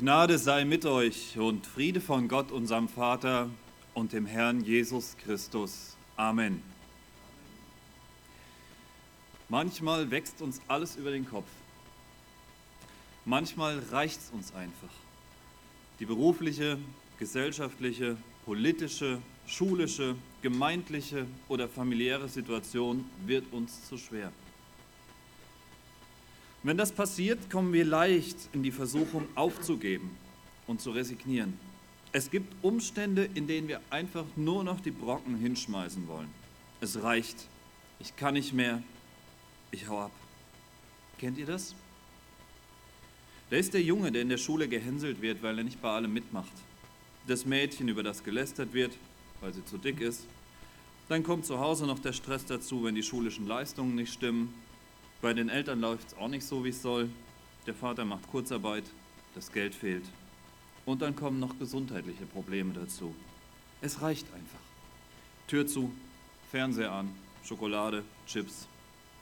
Gnade sei mit euch und Friede von Gott, unserem Vater und dem Herrn Jesus Christus. Amen. Manchmal wächst uns alles über den Kopf. Manchmal reicht es uns einfach. Die berufliche, gesellschaftliche, politische, schulische, gemeindliche oder familiäre Situation wird uns zu schwer. Wenn das passiert, kommen wir leicht in die Versuchung aufzugeben und zu resignieren. Es gibt Umstände, in denen wir einfach nur noch die Brocken hinschmeißen wollen. Es reicht. Ich kann nicht mehr. Ich hau ab. Kennt ihr das? Da ist der Junge, der in der Schule gehänselt wird, weil er nicht bei allem mitmacht. Das Mädchen, über das gelästert wird, weil sie zu dick ist. Dann kommt zu Hause noch der Stress dazu, wenn die schulischen Leistungen nicht stimmen bei den Eltern läuft es auch nicht so, wie es soll. Der Vater macht Kurzarbeit, das Geld fehlt. Und dann kommen noch gesundheitliche Probleme dazu. Es reicht einfach. Tür zu, Fernseher an, Schokolade, Chips.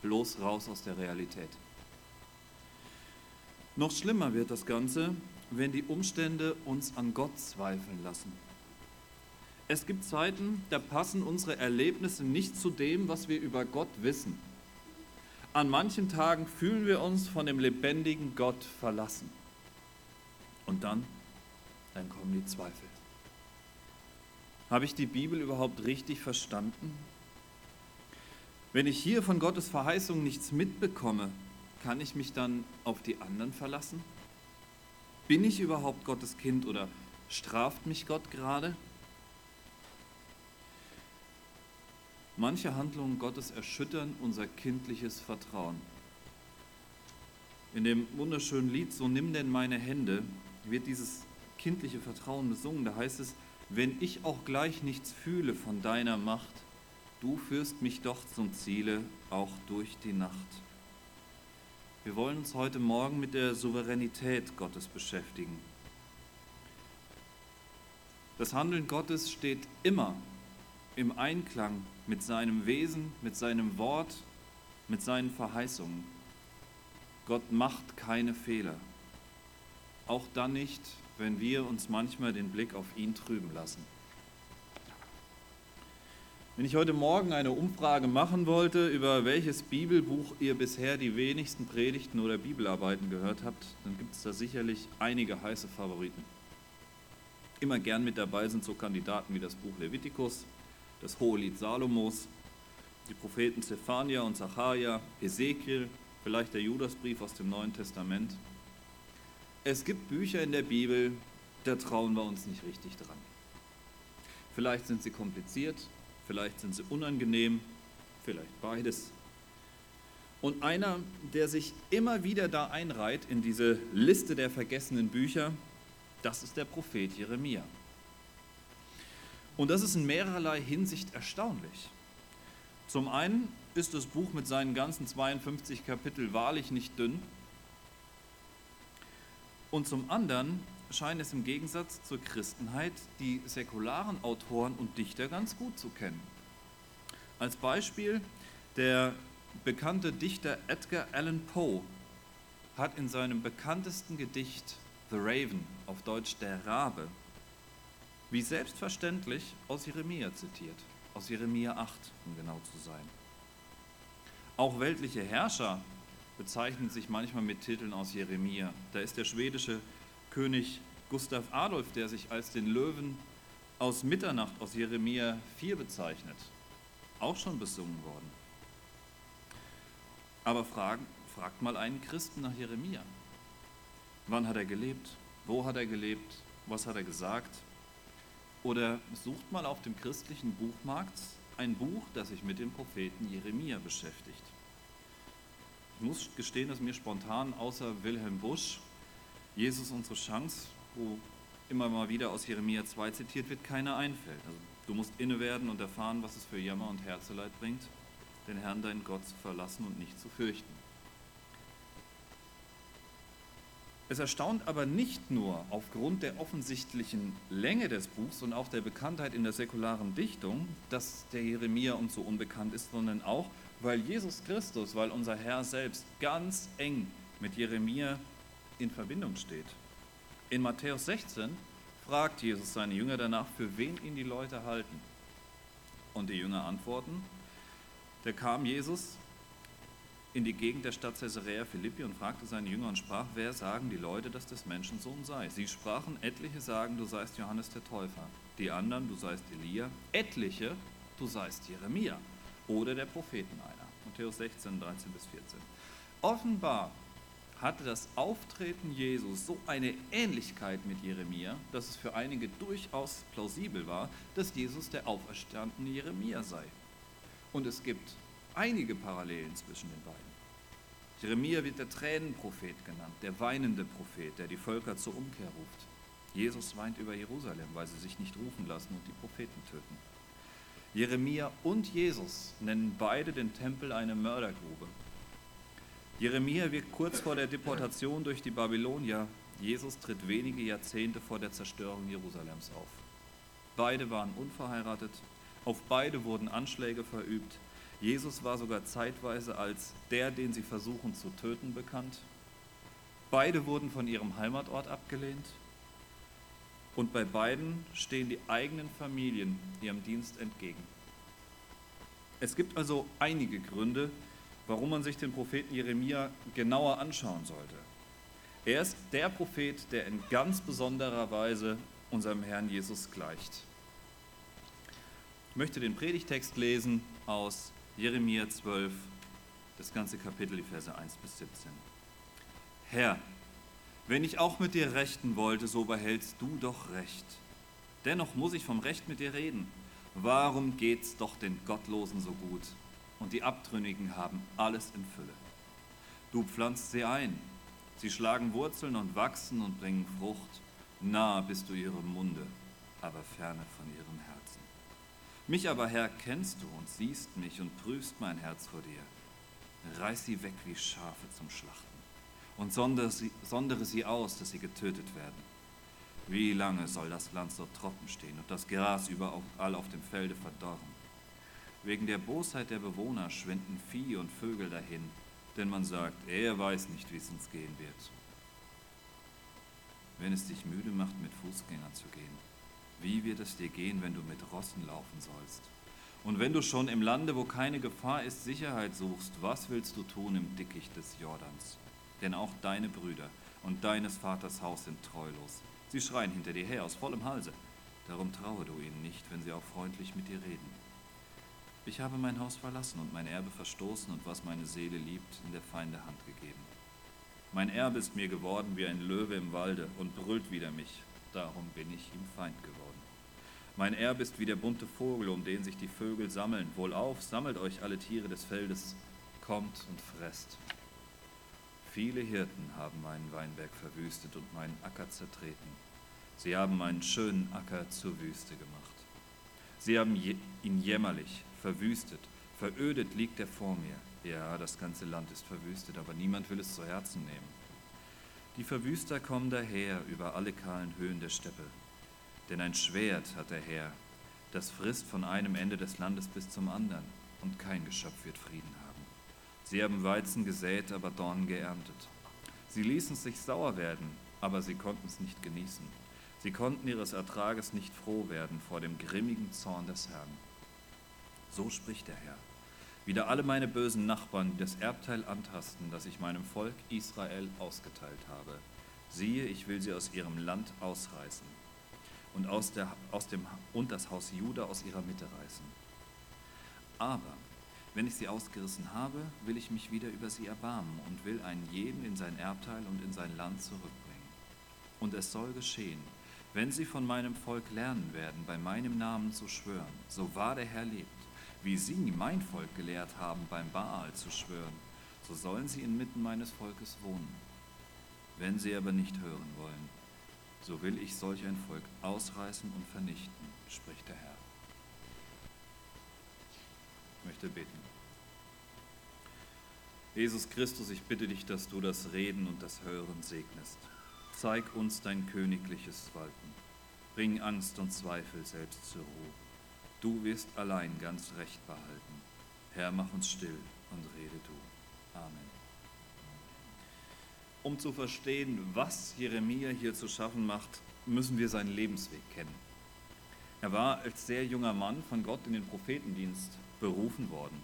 Bloß raus aus der Realität. Noch schlimmer wird das Ganze, wenn die Umstände uns an Gott zweifeln lassen. Es gibt Zeiten, da passen unsere Erlebnisse nicht zu dem, was wir über Gott wissen. An manchen Tagen fühlen wir uns von dem lebendigen Gott verlassen. Und dann, dann kommen die Zweifel. Habe ich die Bibel überhaupt richtig verstanden? Wenn ich hier von Gottes Verheißung nichts mitbekomme, kann ich mich dann auf die anderen verlassen? Bin ich überhaupt Gottes Kind oder straft mich Gott gerade? Manche Handlungen Gottes erschüttern unser kindliches Vertrauen. In dem wunderschönen Lied So nimm denn meine Hände wird dieses kindliche Vertrauen besungen. Da heißt es, wenn ich auch gleich nichts fühle von deiner Macht, du führst mich doch zum Ziele, auch durch die Nacht. Wir wollen uns heute Morgen mit der Souveränität Gottes beschäftigen. Das Handeln Gottes steht immer im Einklang mit seinem Wesen, mit seinem Wort, mit seinen Verheißungen. Gott macht keine Fehler. Auch dann nicht, wenn wir uns manchmal den Blick auf ihn trüben lassen. Wenn ich heute Morgen eine Umfrage machen wollte, über welches Bibelbuch ihr bisher die wenigsten Predigten oder Bibelarbeiten gehört habt, dann gibt es da sicherlich einige heiße Favoriten. Immer gern mit dabei sind so Kandidaten wie das Buch Levitikus, das Hohelied Salomos, die Propheten Zephania und Zacharia, Ezekiel, vielleicht der Judasbrief aus dem Neuen Testament. Es gibt Bücher in der Bibel, da trauen wir uns nicht richtig dran. Vielleicht sind sie kompliziert, vielleicht sind sie unangenehm, vielleicht beides. Und einer, der sich immer wieder da einreiht in diese Liste der vergessenen Bücher, das ist der Prophet Jeremia. Und das ist in mehrerlei Hinsicht erstaunlich. Zum einen ist das Buch mit seinen ganzen 52 Kapiteln wahrlich nicht dünn. Und zum anderen scheint es im Gegensatz zur Christenheit die säkularen Autoren und Dichter ganz gut zu kennen. Als Beispiel der bekannte Dichter Edgar Allan Poe hat in seinem bekanntesten Gedicht The Raven, auf Deutsch der Rabe, wie selbstverständlich aus Jeremia zitiert, aus Jeremia 8, um genau zu sein. Auch weltliche Herrscher bezeichnen sich manchmal mit Titeln aus Jeremia. Da ist der schwedische König Gustav Adolf, der sich als den Löwen aus Mitternacht aus Jeremia 4 bezeichnet, auch schon besungen worden. Aber fragen, fragt mal einen Christen nach Jeremia. Wann hat er gelebt? Wo hat er gelebt? Was hat er gesagt? Oder sucht mal auf dem christlichen Buchmarkt ein Buch, das sich mit dem Propheten Jeremia beschäftigt. Ich muss gestehen, dass mir spontan außer Wilhelm Busch, Jesus unsere Chance, wo immer mal wieder aus Jeremia 2 zitiert wird, keiner einfällt. Also, du musst inne werden und erfahren, was es für Jammer und Herzeleid bringt, den Herrn deinen Gott zu verlassen und nicht zu fürchten. Es erstaunt aber nicht nur aufgrund der offensichtlichen Länge des Buchs und auch der Bekanntheit in der säkularen Dichtung, dass der Jeremia uns so unbekannt ist, sondern auch, weil Jesus Christus, weil unser Herr selbst ganz eng mit Jeremia in Verbindung steht. In Matthäus 16 fragt Jesus seine Jünger danach, für wen ihn die Leute halten. Und die Jünger antworten, da kam Jesus in die Gegend der Stadt Caesarea Philippi und fragte seine Jünger und sprach, wer sagen die Leute, dass das Menschensohn sei? Sie sprachen, etliche sagen, du seist Johannes der Täufer, die anderen, du seist Elia, etliche, du seist Jeremia oder der Propheten einer. Matthäus 16, 13 bis 14. Offenbar hatte das Auftreten Jesus so eine Ähnlichkeit mit Jeremia, dass es für einige durchaus plausibel war, dass Jesus der auferstandene Jeremia sei. Und es gibt einige Parallelen zwischen den beiden. Jeremia wird der Tränenprophet genannt, der weinende Prophet, der die Völker zur Umkehr ruft. Jesus weint über Jerusalem, weil sie sich nicht rufen lassen und die Propheten töten. Jeremia und Jesus nennen beide den Tempel eine Mördergrube. Jeremia wirkt kurz vor der Deportation durch die Babylonier. Jesus tritt wenige Jahrzehnte vor der Zerstörung Jerusalems auf. Beide waren unverheiratet, auf beide wurden Anschläge verübt. Jesus war sogar zeitweise als der, den sie versuchen zu töten, bekannt. Beide wurden von ihrem Heimatort abgelehnt. Und bei beiden stehen die eigenen Familien ihrem Dienst entgegen. Es gibt also einige Gründe, warum man sich den Propheten Jeremia genauer anschauen sollte. Er ist der Prophet, der in ganz besonderer Weise unserem Herrn Jesus gleicht. Ich möchte den Predigtext lesen aus Jeremia 12, das ganze Kapitel, die Verse 1 bis 17. Herr, wenn ich auch mit dir rechten wollte, so behältst du doch Recht. Dennoch muss ich vom Recht mit dir reden. Warum geht's doch den Gottlosen so gut? Und die Abtrünnigen haben alles in Fülle. Du pflanzt sie ein. Sie schlagen Wurzeln und wachsen und bringen Frucht. Nah bist du ihrem Munde, aber ferne von ihrem Herzen. Mich aber, Herr, kennst du und siehst mich und prüfst mein Herz vor dir. Reiß sie weg wie Schafe zum Schlachten und sondere sie, sondere sie aus, dass sie getötet werden. Wie lange soll das Land so trocken stehen und das Gras überall auf dem Felde verdorren? Wegen der Bosheit der Bewohner schwinden Vieh und Vögel dahin, denn man sagt, er weiß nicht, wie es uns gehen wird. Wenn es dich müde macht, mit Fußgängern zu gehen, wie wird es dir gehen, wenn du mit Rossen laufen sollst? Und wenn du schon im Lande, wo keine Gefahr ist, Sicherheit suchst, was willst du tun im Dickicht des Jordans? Denn auch deine Brüder und deines Vaters Haus sind treulos. Sie schreien hinter dir her aus vollem Halse. Darum traue du ihnen nicht, wenn sie auch freundlich mit dir reden. Ich habe mein Haus verlassen und mein Erbe verstoßen und was meine Seele liebt, in der Feinde Hand gegeben. Mein Erbe ist mir geworden wie ein Löwe im Walde und brüllt wider mich, darum bin ich ihm Feind geworden. Mein Erbe ist wie der bunte Vogel, um den sich die Vögel sammeln. Wohlauf, sammelt euch alle Tiere des Feldes, kommt und fresst. Viele Hirten haben meinen Weinberg verwüstet und meinen Acker zertreten. Sie haben meinen schönen Acker zur Wüste gemacht. Sie haben ihn jämmerlich, verwüstet, verödet liegt er vor mir. Ja, das ganze Land ist verwüstet, aber niemand will es zu Herzen nehmen. Die Verwüster kommen daher über alle kahlen Höhen der Steppe. Denn ein Schwert hat der Herr, das frisst von einem Ende des Landes bis zum anderen, und kein Geschöpf wird Frieden haben. Sie haben Weizen gesät, aber Dornen geerntet. Sie ließen sich sauer werden, aber sie konnten es nicht genießen. Sie konnten ihres Ertrages nicht froh werden vor dem grimmigen Zorn des Herrn. So spricht der Herr. Wieder alle meine bösen Nachbarn, die das Erbteil antasten, das ich meinem Volk Israel ausgeteilt habe. Siehe, ich will sie aus ihrem Land ausreißen und, aus der, aus dem, und das Haus Juda aus ihrer Mitte reißen. Aber wenn ich sie ausgerissen habe, will ich mich wieder über sie erbarmen und will einen jeden in sein Erbteil und in sein Land zurückbringen. Und es soll geschehen, wenn sie von meinem Volk lernen werden, bei meinem Namen zu schwören, so wahr der Herr lebt, wie sie mein Volk gelehrt haben, beim Baal zu schwören, so sollen sie inmitten meines Volkes wohnen. Wenn sie aber nicht hören wollen, so will ich solch ein Volk ausreißen und vernichten, spricht der Herr. Ich möchte beten. Jesus Christus, ich bitte dich, dass du das Reden und das Hören segnest. Zeig uns dein königliches Walten. Bring Angst und Zweifel selbst zur Ruhe. Du wirst allein ganz recht behalten. Herr, mach uns still und rede du. Amen. Um zu verstehen, was Jeremia hier zu schaffen macht, müssen wir seinen Lebensweg kennen. Er war als sehr junger Mann von Gott in den Prophetendienst berufen worden.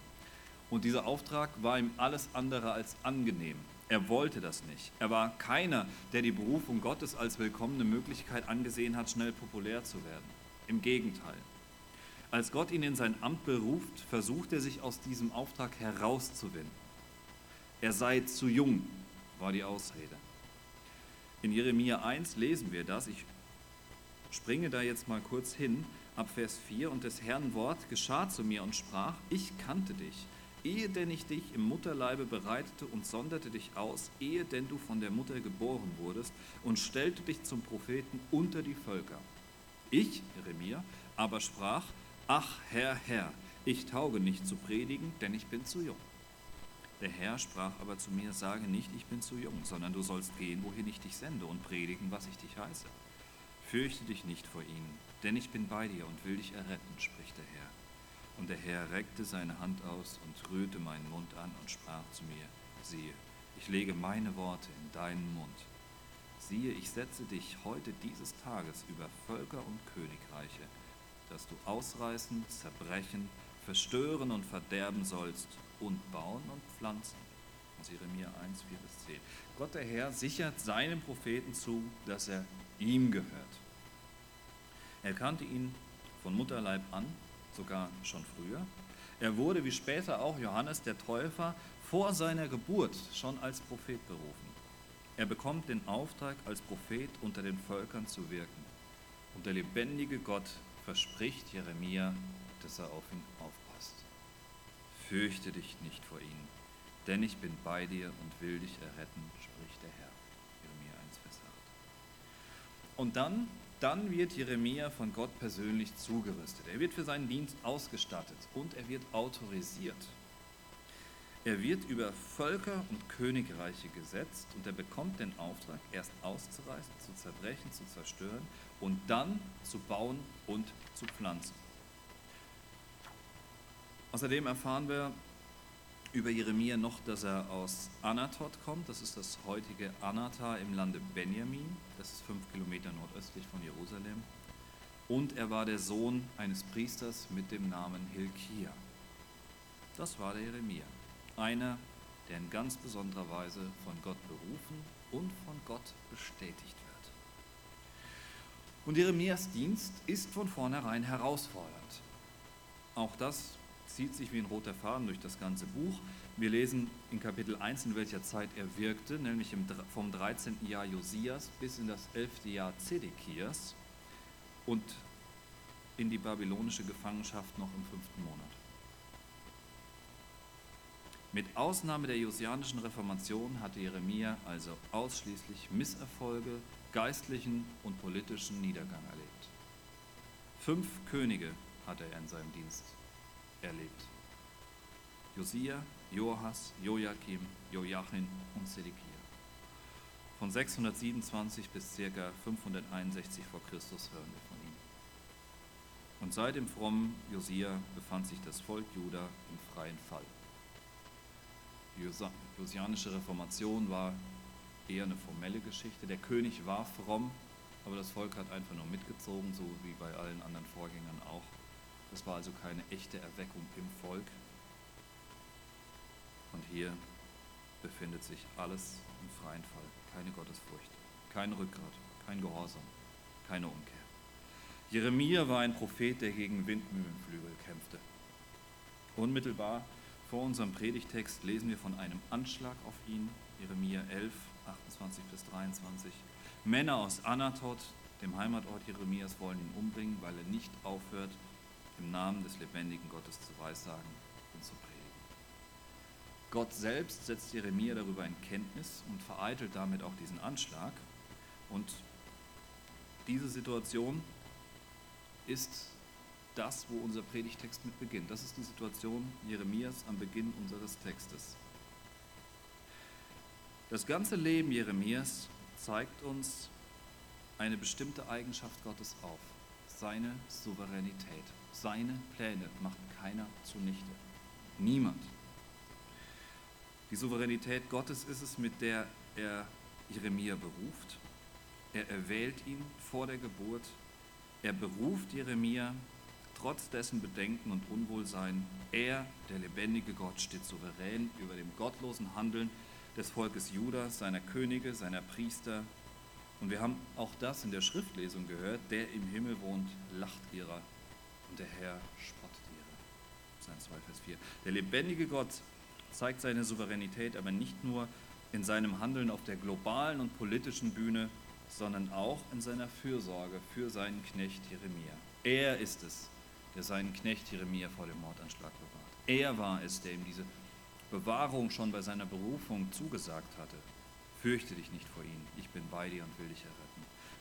Und dieser Auftrag war ihm alles andere als angenehm. Er wollte das nicht. Er war keiner, der die Berufung Gottes als willkommene Möglichkeit angesehen hat, schnell populär zu werden. Im Gegenteil. Als Gott ihn in sein Amt beruft, versucht er sich aus diesem Auftrag herauszuwinden. Er sei zu jung, war die Ausrede. In Jeremia 1 lesen wir das. Ich springe da jetzt mal kurz hin, ab Vers 4. Und des Herrn Wort geschah zu mir und sprach, ich kannte dich, ehe denn ich dich im Mutterleibe bereitete und sonderte dich aus, ehe denn du von der Mutter geboren wurdest und stellte dich zum Propheten unter die Völker. Ich, Jeremia, aber sprach, ach Herr, Herr, ich tauge nicht zu predigen, denn ich bin zu jung. Der Herr sprach aber zu mir, sage nicht, ich bin zu jung, sondern du sollst gehen, wohin ich dich sende und predigen, was ich dich heiße. Fürchte dich nicht vor ihnen, denn ich bin bei dir und will dich erretten, spricht der Herr. Und der Herr reckte seine Hand aus und rührte meinen Mund an und sprach zu mir, siehe, ich lege meine Worte in deinen Mund. Siehe, ich setze dich heute dieses Tages über Völker und Königreiche, dass du ausreißen, zerbrechen, verstören und verderben sollst und bauen und pflanzen. Aus Jeremia 1, 4 bis 10. Gott der Herr sichert seinem Propheten zu, dass er ihm gehört. Er kannte ihn von Mutterleib an, sogar schon früher. Er wurde, wie später auch Johannes der Täufer, vor seiner Geburt schon als Prophet berufen. Er bekommt den Auftrag, als Prophet unter den Völkern zu wirken. Und der lebendige Gott verspricht Jeremia, dass er auf ihn aufpasst. Fürchte dich nicht vor ihnen, denn ich bin bei dir und will dich erretten, spricht der Herr. Jeremia 1, Vers 8. Und dann, dann wird Jeremia von Gott persönlich zugerüstet. Er wird für seinen Dienst ausgestattet und er wird autorisiert. Er wird über Völker und Königreiche gesetzt und er bekommt den Auftrag, erst auszureißen, zu zerbrechen, zu zerstören und dann zu bauen und zu pflanzen. Außerdem erfahren wir über Jeremia noch, dass er aus Anatot kommt. Das ist das heutige Anata im Lande Benjamin. Das ist fünf Kilometer nordöstlich von Jerusalem. Und er war der Sohn eines Priesters mit dem Namen Hilkia. Das war der Jeremia. Einer, der in ganz besonderer Weise von Gott berufen und von Gott bestätigt wird. Und Jeremias Dienst ist von vornherein herausfordernd. Auch das zieht sich wie ein roter Faden durch das ganze Buch. Wir lesen in Kapitel 1, in welcher Zeit er wirkte, nämlich vom 13. Jahr Josias bis in das 11. Jahr Zedekias und in die babylonische Gefangenschaft noch im fünften Monat. Mit Ausnahme der josianischen Reformation hatte Jeremia also ausschließlich Misserfolge, geistlichen und politischen Niedergang erlebt. Fünf Könige hatte er in seinem Dienst erlebt. Josia, Joachas, Joachim, Joachim und Sedekia. Von 627 bis ca. 561 vor Christus hören wir von ihm. Und seit dem frommen Josia befand sich das Volk Juda im freien Fall. Die josianische Reformation war eher eine formelle Geschichte. Der König war fromm, aber das Volk hat einfach nur mitgezogen, so wie bei allen anderen Vorgängern auch. Das war also keine echte Erweckung im Volk. Und hier befindet sich alles im freien Fall. Keine Gottesfurcht, kein Rückgrat, kein Gehorsam, keine Umkehr. Jeremia war ein Prophet, der gegen Windmühlenflügel kämpfte. Unmittelbar vor unserem Predigtext lesen wir von einem Anschlag auf ihn, Jeremia 11, 28 bis 23. Männer aus Anatot, dem Heimatort Jeremias, wollen ihn umbringen, weil er nicht aufhört, im Namen des lebendigen Gottes zu weissagen und zu predigen. Gott selbst setzt Jeremia darüber in Kenntnis und vereitelt damit auch diesen Anschlag. Und diese Situation ist das, wo unser Predigtext mit beginnt. Das ist die Situation Jeremias am Beginn unseres Textes. Das ganze Leben Jeremias zeigt uns eine bestimmte Eigenschaft Gottes auf, seine Souveränität. Seine Pläne macht keiner zunichte. Niemand. Die Souveränität Gottes ist es, mit der er Jeremia beruft. Er erwählt ihn vor der Geburt. Er beruft Jeremia trotz dessen Bedenken und Unwohlsein. Er, der lebendige Gott, steht souverän über dem gottlosen Handeln des Volkes Judas, seiner Könige, seiner Priester. Und wir haben auch das in der Schriftlesung gehört, der im Himmel wohnt, lacht ihrer und der Herr spottet ihrer. Psalm 2, Vers 4. Der lebendige Gott zeigt seine Souveränität aber nicht nur in seinem Handeln auf der globalen und politischen Bühne, sondern auch in seiner Fürsorge für seinen Knecht Jeremia. Er ist es, der seinen Knecht Jeremia vor dem Mordanschlag bewahrt. Er war es, der ihm diese Bewahrung schon bei seiner Berufung zugesagt hatte. Fürchte dich nicht vor ihm, ich bin bei dir und will dich erretten.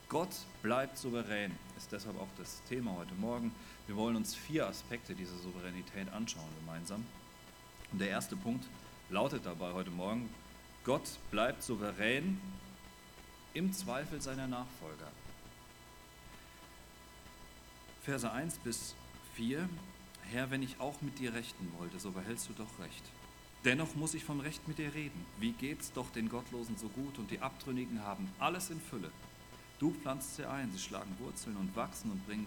Gott bleibt souverän, ist deshalb auch das Thema heute Morgen. Wir wollen uns vier Aspekte dieser Souveränität anschauen gemeinsam. Und der erste Punkt lautet dabei heute Morgen, Gott bleibt souverän im Zweifel seiner Nachfolger. Verse 1 bis 4. Herr, wenn ich auch mit dir rechten wollte, so behältst du doch recht. Dennoch muss ich vom Recht mit dir reden. Wie geht's doch den Gottlosen so gut und die Abtrünnigen haben alles in Fülle. Du pflanzt sie ein, sie schlagen Wurzeln und wachsen und bringen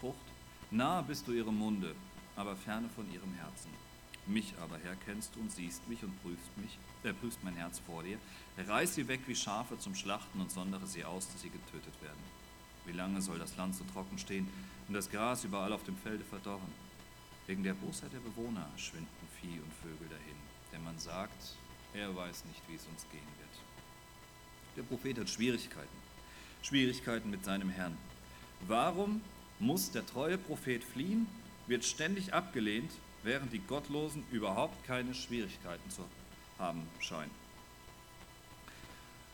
Frucht. Nahe bist du ihrem Munde, aber ferne von ihrem Herzen. Mich aber, Herr, kennst du und siehst mich und prüfst mich, äh, prüfst mein Herz vor dir. Reiß sie weg wie Schafe zum Schlachten und sondere sie aus, dass sie getötet werden. Wie lange soll das Land so trocken stehen und das Gras überall auf dem Felde verdorren? Wegen der Bosheit der Bewohner schwinden Vieh und Vögel dahin, denn man sagt, er weiß nicht, wie es uns gehen wird. Der Prophet hat Schwierigkeiten, Schwierigkeiten mit seinem Herrn. Warum muss der treue Prophet fliehen, wird ständig abgelehnt, während die Gottlosen überhaupt keine Schwierigkeiten zu haben scheinen?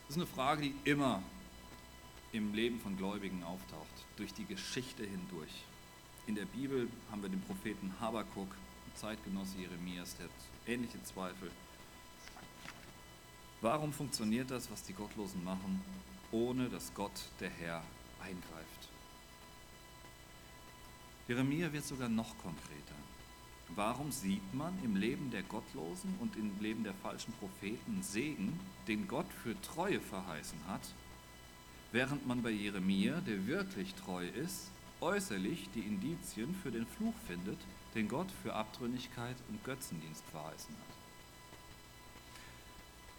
Das ist eine Frage, die immer im Leben von Gläubigen auftaucht, durch die Geschichte hindurch. In der Bibel haben wir den Propheten Habakuk, Zeitgenosse Jeremias, der hat ähnliche Zweifel. Warum funktioniert das, was die Gottlosen machen, ohne dass Gott, der Herr, eingreift? Jeremia wird sogar noch konkreter. Warum sieht man im Leben der Gottlosen und im Leben der falschen Propheten Segen, den Gott für Treue verheißen hat, während man bei Jeremia, der wirklich treu ist, äußerlich die Indizien für den Fluch findet, den Gott für Abtrünnigkeit und Götzendienst verheißen hat.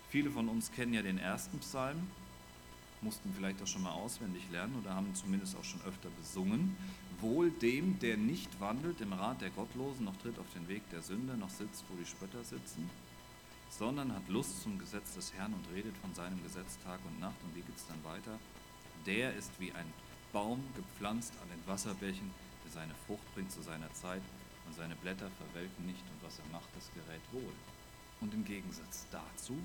Viele von uns kennen ja den ersten Psalm, mussten vielleicht auch schon mal auswendig lernen oder haben zumindest auch schon öfter besungen. Wohl dem, der nicht wandelt im Rat der Gottlosen, noch tritt auf den Weg der Sünde, noch sitzt, wo die Spötter sitzen, sondern hat Lust zum Gesetz des Herrn und redet von seinem Gesetz Tag und Nacht. Und wie geht es dann weiter? Der ist wie ein Baum gepflanzt an den Wasserbächen, der seine Frucht bringt zu seiner Zeit und seine Blätter verwelken nicht und was er macht, das gerät wohl. Und im Gegensatz dazu,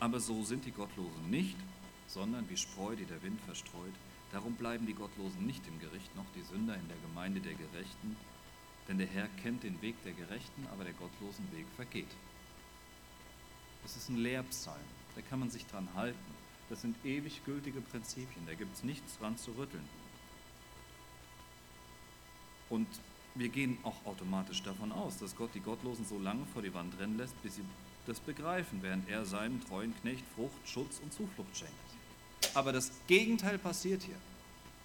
aber so sind die Gottlosen nicht, sondern wie Spreu, die der Wind verstreut. Darum bleiben die Gottlosen nicht im Gericht, noch die Sünder in der Gemeinde der Gerechten, denn der Herr kennt den Weg der Gerechten, aber der Gottlosen Weg vergeht. Das ist ein Lehrpsalm, da kann man sich dran halten. Das sind ewig gültige Prinzipien, da gibt es nichts dran zu rütteln. Und wir gehen auch automatisch davon aus, dass Gott die Gottlosen so lange vor die Wand rennen lässt, bis sie das begreifen, während er seinem treuen Knecht Frucht, Schutz und Zuflucht schenkt. Aber das Gegenteil passiert hier.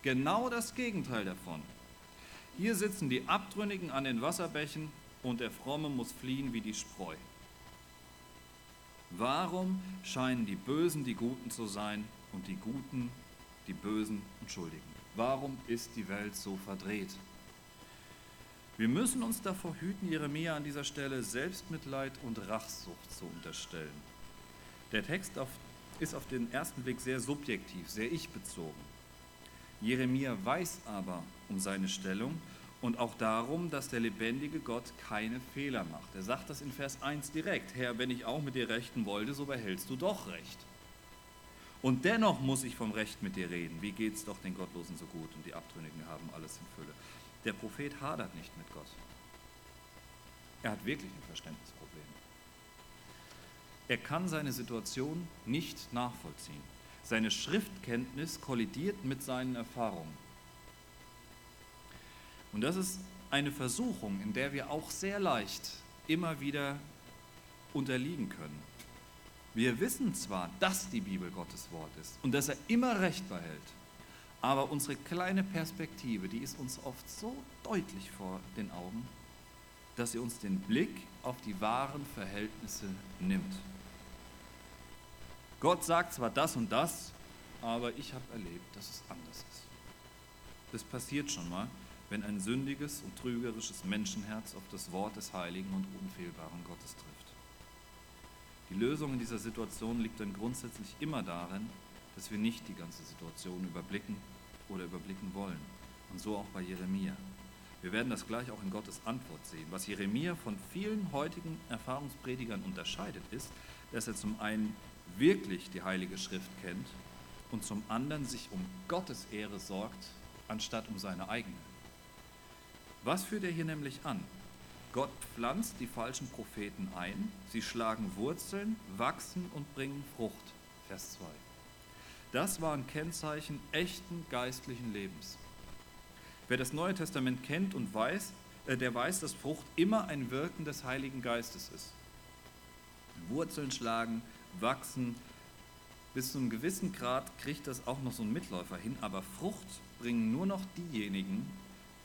Genau das Gegenteil davon. Hier sitzen die Abtrünnigen an den Wasserbächen und der Fromme muss fliehen wie die Spreu. Warum scheinen die Bösen die Guten zu sein und die Guten die Bösen und Schuldigen? Warum ist die Welt so verdreht? Wir müssen uns davor hüten, Jeremia an dieser Stelle Selbstmitleid und Rachsucht zu unterstellen. Der Text auf, ist auf den ersten Blick sehr subjektiv, sehr ich-bezogen. Jeremia weiß aber um seine Stellung und auch darum, dass der lebendige Gott keine Fehler macht. Er sagt das in Vers 1 direkt, Herr, wenn ich auch mit dir rechten wollte, so behältst du doch Recht. Und dennoch muss ich vom Recht mit dir reden. Wie geht es doch den Gottlosen so gut und die Abtrünnigen haben alles in Fülle. Der Prophet hadert nicht mit Gott. Er hat wirklich ein Verständnisproblem. Er kann seine Situation nicht nachvollziehen. Seine Schriftkenntnis kollidiert mit seinen Erfahrungen. Und das ist eine Versuchung, in der wir auch sehr leicht immer wieder unterliegen können. Wir wissen zwar, dass die Bibel Gottes Wort ist und dass er immer Recht behält, aber unsere kleine Perspektive, die ist uns oft so deutlich vor den Augen, dass sie uns den Blick auf die wahren Verhältnisse nimmt. Gott sagt zwar das und das, aber ich habe erlebt, dass es anders ist. Das passiert schon mal, wenn ein sündiges und trügerisches Menschenherz auf das Wort des heiligen und unfehlbaren Gottes trifft. Die Lösung in dieser Situation liegt dann grundsätzlich immer darin, dass wir nicht die ganze Situation überblicken oder überblicken wollen. Und so auch bei Jeremia. Wir werden das gleich auch in Gottes Antwort sehen. Was Jeremia von vielen heutigen Erfahrungspredigern unterscheidet, ist, dass er zum einen wirklich die Heilige Schrift kennt und zum anderen sich um Gottes Ehre sorgt, anstatt um seine eigene. Was führt er hier nämlich an? Gott pflanzt die falschen Propheten ein, sie schlagen Wurzeln, wachsen und bringen Frucht. Vers 2. Das war ein Kennzeichen echten geistlichen Lebens. Wer das Neue Testament kennt und weiß, äh, der weiß, dass Frucht immer ein Wirken des Heiligen Geistes ist. Wurzeln schlagen, wachsen, bis zu einem gewissen Grad kriegt das auch noch so ein Mitläufer hin, aber Frucht bringen nur noch diejenigen,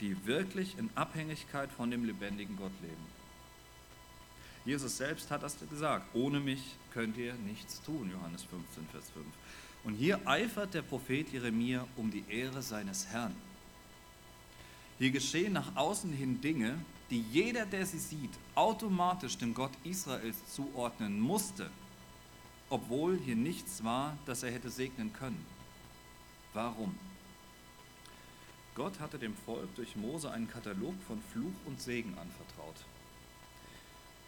die wirklich in Abhängigkeit von dem lebendigen Gott leben. Jesus selbst hat das gesagt, ohne mich könnt ihr nichts tun, Johannes 15, Vers 5. Und hier eifert der Prophet Jeremia um die Ehre seines Herrn. Hier geschehen nach außen hin Dinge, die jeder, der sie sieht, automatisch dem Gott Israels zuordnen musste, obwohl hier nichts war, das er hätte segnen können. Warum? Gott hatte dem Volk durch Mose einen Katalog von Fluch und Segen anvertraut.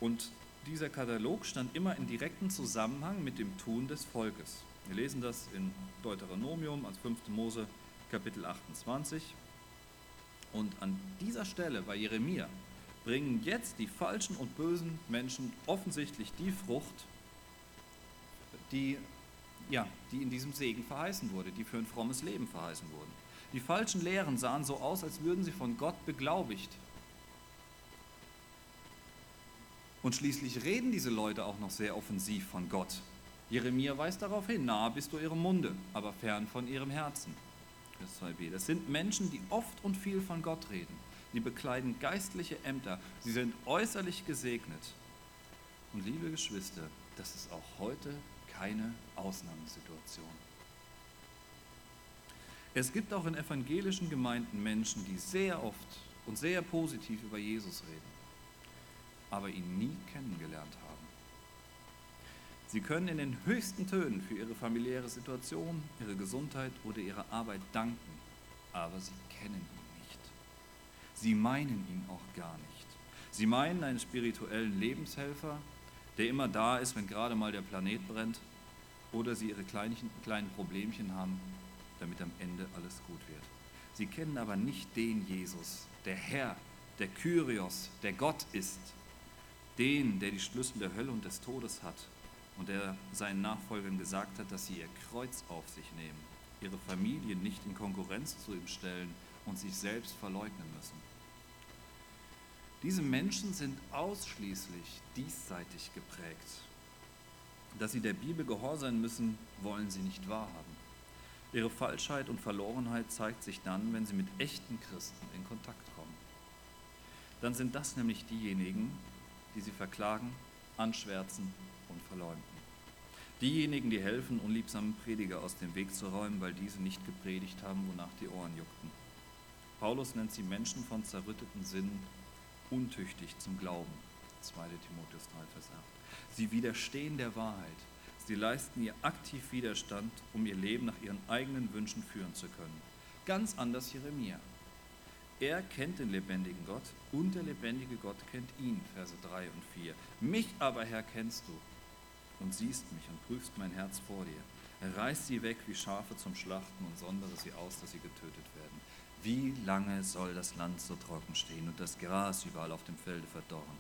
Und dieser Katalog stand immer in direktem Zusammenhang mit dem Tun des Volkes. Wir lesen das in Deuteronomium als 5. Mose Kapitel 28. Und an dieser Stelle bei Jeremia bringen jetzt die falschen und bösen Menschen offensichtlich die Frucht, die, ja, die in diesem Segen verheißen wurde, die für ein frommes Leben verheißen wurden. Die falschen Lehren sahen so aus, als würden sie von Gott beglaubigt. Und schließlich reden diese Leute auch noch sehr offensiv von Gott. Jeremia weist darauf hin, nahe bist du ihrem Munde, aber fern von ihrem Herzen. Vers 2b. Das sind Menschen, die oft und viel von Gott reden. Die bekleiden geistliche Ämter. Sie sind äußerlich gesegnet. Und liebe Geschwister, das ist auch heute keine Ausnahmesituation. Es gibt auch in evangelischen Gemeinden Menschen, die sehr oft und sehr positiv über Jesus reden, aber ihn nie kennengelernt haben. Sie können in den höchsten Tönen für ihre familiäre Situation, ihre Gesundheit oder ihre Arbeit danken, aber sie kennen ihn nicht. Sie meinen ihn auch gar nicht. Sie meinen einen spirituellen Lebenshelfer, der immer da ist, wenn gerade mal der Planet brennt, oder sie ihre kleinen, kleinen Problemchen haben damit am Ende alles gut wird. Sie kennen aber nicht den Jesus, der Herr, der Kyrios, der Gott ist, den, der die Schlüssel der Hölle und des Todes hat und der seinen Nachfolgern gesagt hat, dass sie ihr Kreuz auf sich nehmen, ihre Familien nicht in Konkurrenz zu ihm stellen und sich selbst verleugnen müssen. Diese Menschen sind ausschließlich diesseitig geprägt. Dass sie der Bibel gehorsam müssen, wollen sie nicht wahrhaben. Ihre Falschheit und Verlorenheit zeigt sich dann, wenn sie mit echten Christen in Kontakt kommen. Dann sind das nämlich diejenigen, die sie verklagen, anschwärzen und verleumden. Diejenigen, die helfen, unliebsamen Prediger aus dem Weg zu räumen, weil diese nicht gepredigt haben, wonach die Ohren juckten. Paulus nennt sie Menschen von zerrütteten Sinnen, untüchtig zum Glauben. 2. Timotheus 3, Vers 8. Sie widerstehen der Wahrheit, Sie leisten ihr aktiv Widerstand, um ihr Leben nach ihren eigenen Wünschen führen zu können. Ganz anders Jeremia. Er kennt den lebendigen Gott und der lebendige Gott kennt ihn, Verse 3 und 4. Mich aber, Herr, kennst du und siehst mich und prüfst mein Herz vor dir. Reißt sie weg wie Schafe zum Schlachten und sondere sie aus, dass sie getötet werden. Wie lange soll das Land so trocken stehen und das Gras überall auf dem Felde verdorren?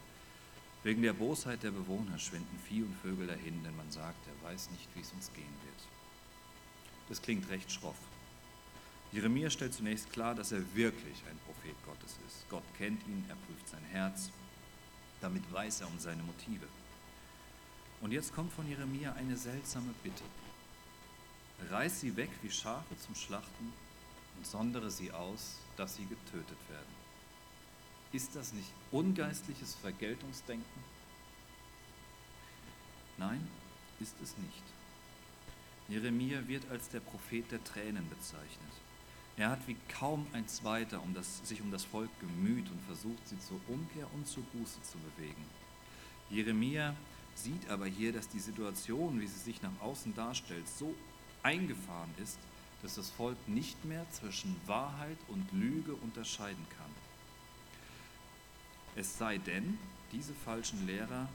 Wegen der Bosheit der Bewohner schwinden Vieh und Vögel dahin, denn man sagt, er weiß nicht, wie es uns gehen wird. Das klingt recht schroff. Jeremia stellt zunächst klar, dass er wirklich ein Prophet Gottes ist. Gott kennt ihn, er prüft sein Herz. Damit weiß er um seine Motive. Und jetzt kommt von Jeremia eine seltsame Bitte. Reiß sie weg wie Schafe zum Schlachten und sondere sie aus, dass sie getötet werden. Ist das nicht ungeistliches Vergeltungsdenken? Nein, ist es nicht. Jeremia wird als der Prophet der Tränen bezeichnet. Er hat wie kaum ein zweiter um das, sich um das Volk gemüht und versucht, sie zur Umkehr und zur Buße zu bewegen. Jeremia sieht aber hier, dass die Situation, wie sie sich nach außen darstellt, so eingefahren ist, dass das Volk nicht mehr zwischen Wahrheit und Lüge unterscheiden kann. Es sei denn, diese falschen Lehrer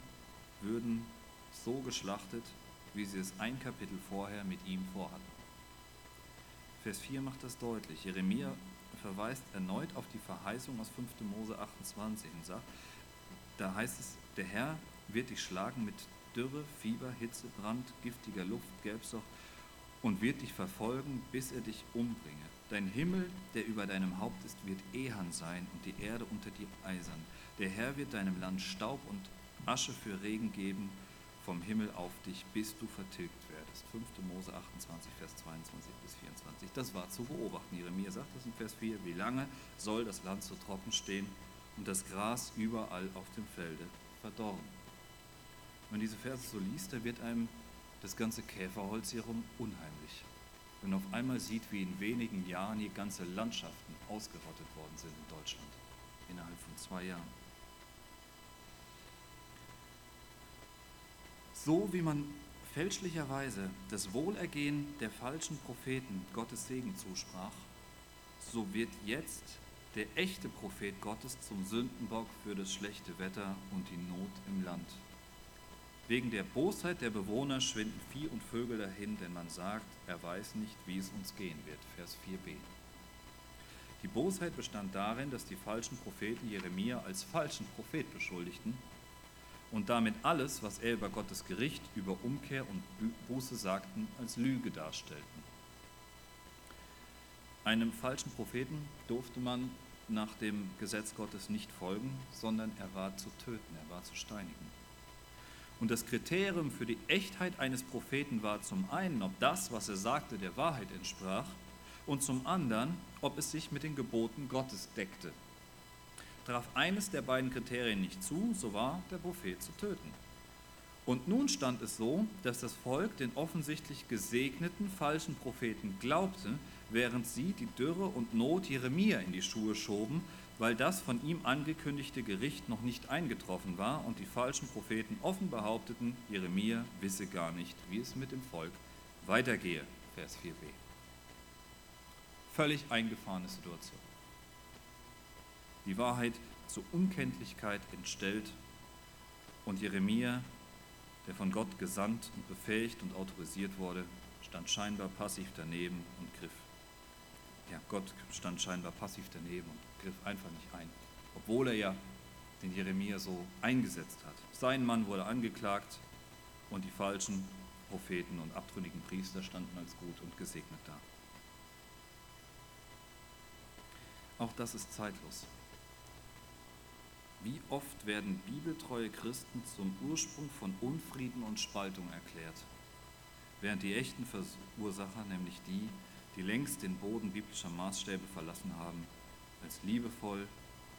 würden so geschlachtet, wie sie es ein Kapitel vorher mit ihm vorhatten. Vers 4 macht das deutlich. Jeremia verweist erneut auf die Verheißung aus 5. Mose 28 und sagt, da heißt es, der Herr wird dich schlagen mit Dürre, Fieber, Hitze, Brand, giftiger Luft, Gelbsucht und wird dich verfolgen, bis er dich umbringe. Dein Himmel, der über deinem Haupt ist, wird ehern sein und die Erde unter dir eisern. Der Herr wird deinem Land Staub und Asche für Regen geben vom Himmel auf dich, bis du vertilgt werdest. 5. Mose 28, Vers 22 bis 24. Das war zu beobachten. Jeremia sagt das in Vers 4. Wie lange soll das Land so trocken stehen und das Gras überall auf dem Felde verdorren? Wenn man diese Verse so liest, da wird einem das ganze Käferholz hierum unheimlich. Wenn man auf einmal sieht, wie in wenigen Jahren hier ganze Landschaften ausgerottet worden sind in Deutschland. Innerhalb von zwei Jahren. So wie man fälschlicherweise das Wohlergehen der falschen Propheten Gottes Segen zusprach, so wird jetzt der echte Prophet Gottes zum Sündenbock für das schlechte Wetter und die Not im Land. Wegen der Bosheit der Bewohner schwinden Vieh und Vögel dahin, denn man sagt, er weiß nicht, wie es uns gehen wird. Vers 4b. Die Bosheit bestand darin, dass die falschen Propheten Jeremia als falschen Prophet beschuldigten und damit alles, was er über Gottes Gericht, über Umkehr und Buße sagten, als Lüge darstellten. Einem falschen Propheten durfte man nach dem Gesetz Gottes nicht folgen, sondern er war zu töten, er war zu steinigen. Und das Kriterium für die Echtheit eines Propheten war zum einen, ob das, was er sagte, der Wahrheit entsprach, und zum anderen, ob es sich mit den Geboten Gottes deckte. Traf eines der beiden Kriterien nicht zu, so war der Prophet zu töten. Und nun stand es so, dass das Volk den offensichtlich gesegneten falschen Propheten glaubte, während sie die Dürre und Not Jeremia in die Schuhe schoben, weil das von ihm angekündigte Gericht noch nicht eingetroffen war und die falschen Propheten offen behaupteten, Jeremia wisse gar nicht, wie es mit dem Volk weitergehe. Vers 4b. Völlig eingefahrene Situation die Wahrheit zur Unkenntlichkeit entstellt und Jeremia, der von Gott gesandt und befähigt und autorisiert wurde, stand scheinbar passiv daneben und griff. Ja, Gott stand scheinbar passiv daneben und griff einfach nicht ein, obwohl er ja den Jeremia so eingesetzt hat. Sein Mann wurde angeklagt und die falschen Propheten und abtrünnigen Priester standen als gut und gesegnet da. Auch das ist zeitlos. Wie oft werden bibeltreue Christen zum Ursprung von Unfrieden und Spaltung erklärt, während die echten Verursacher, nämlich die, die längst den Boden biblischer Maßstäbe verlassen haben, als liebevoll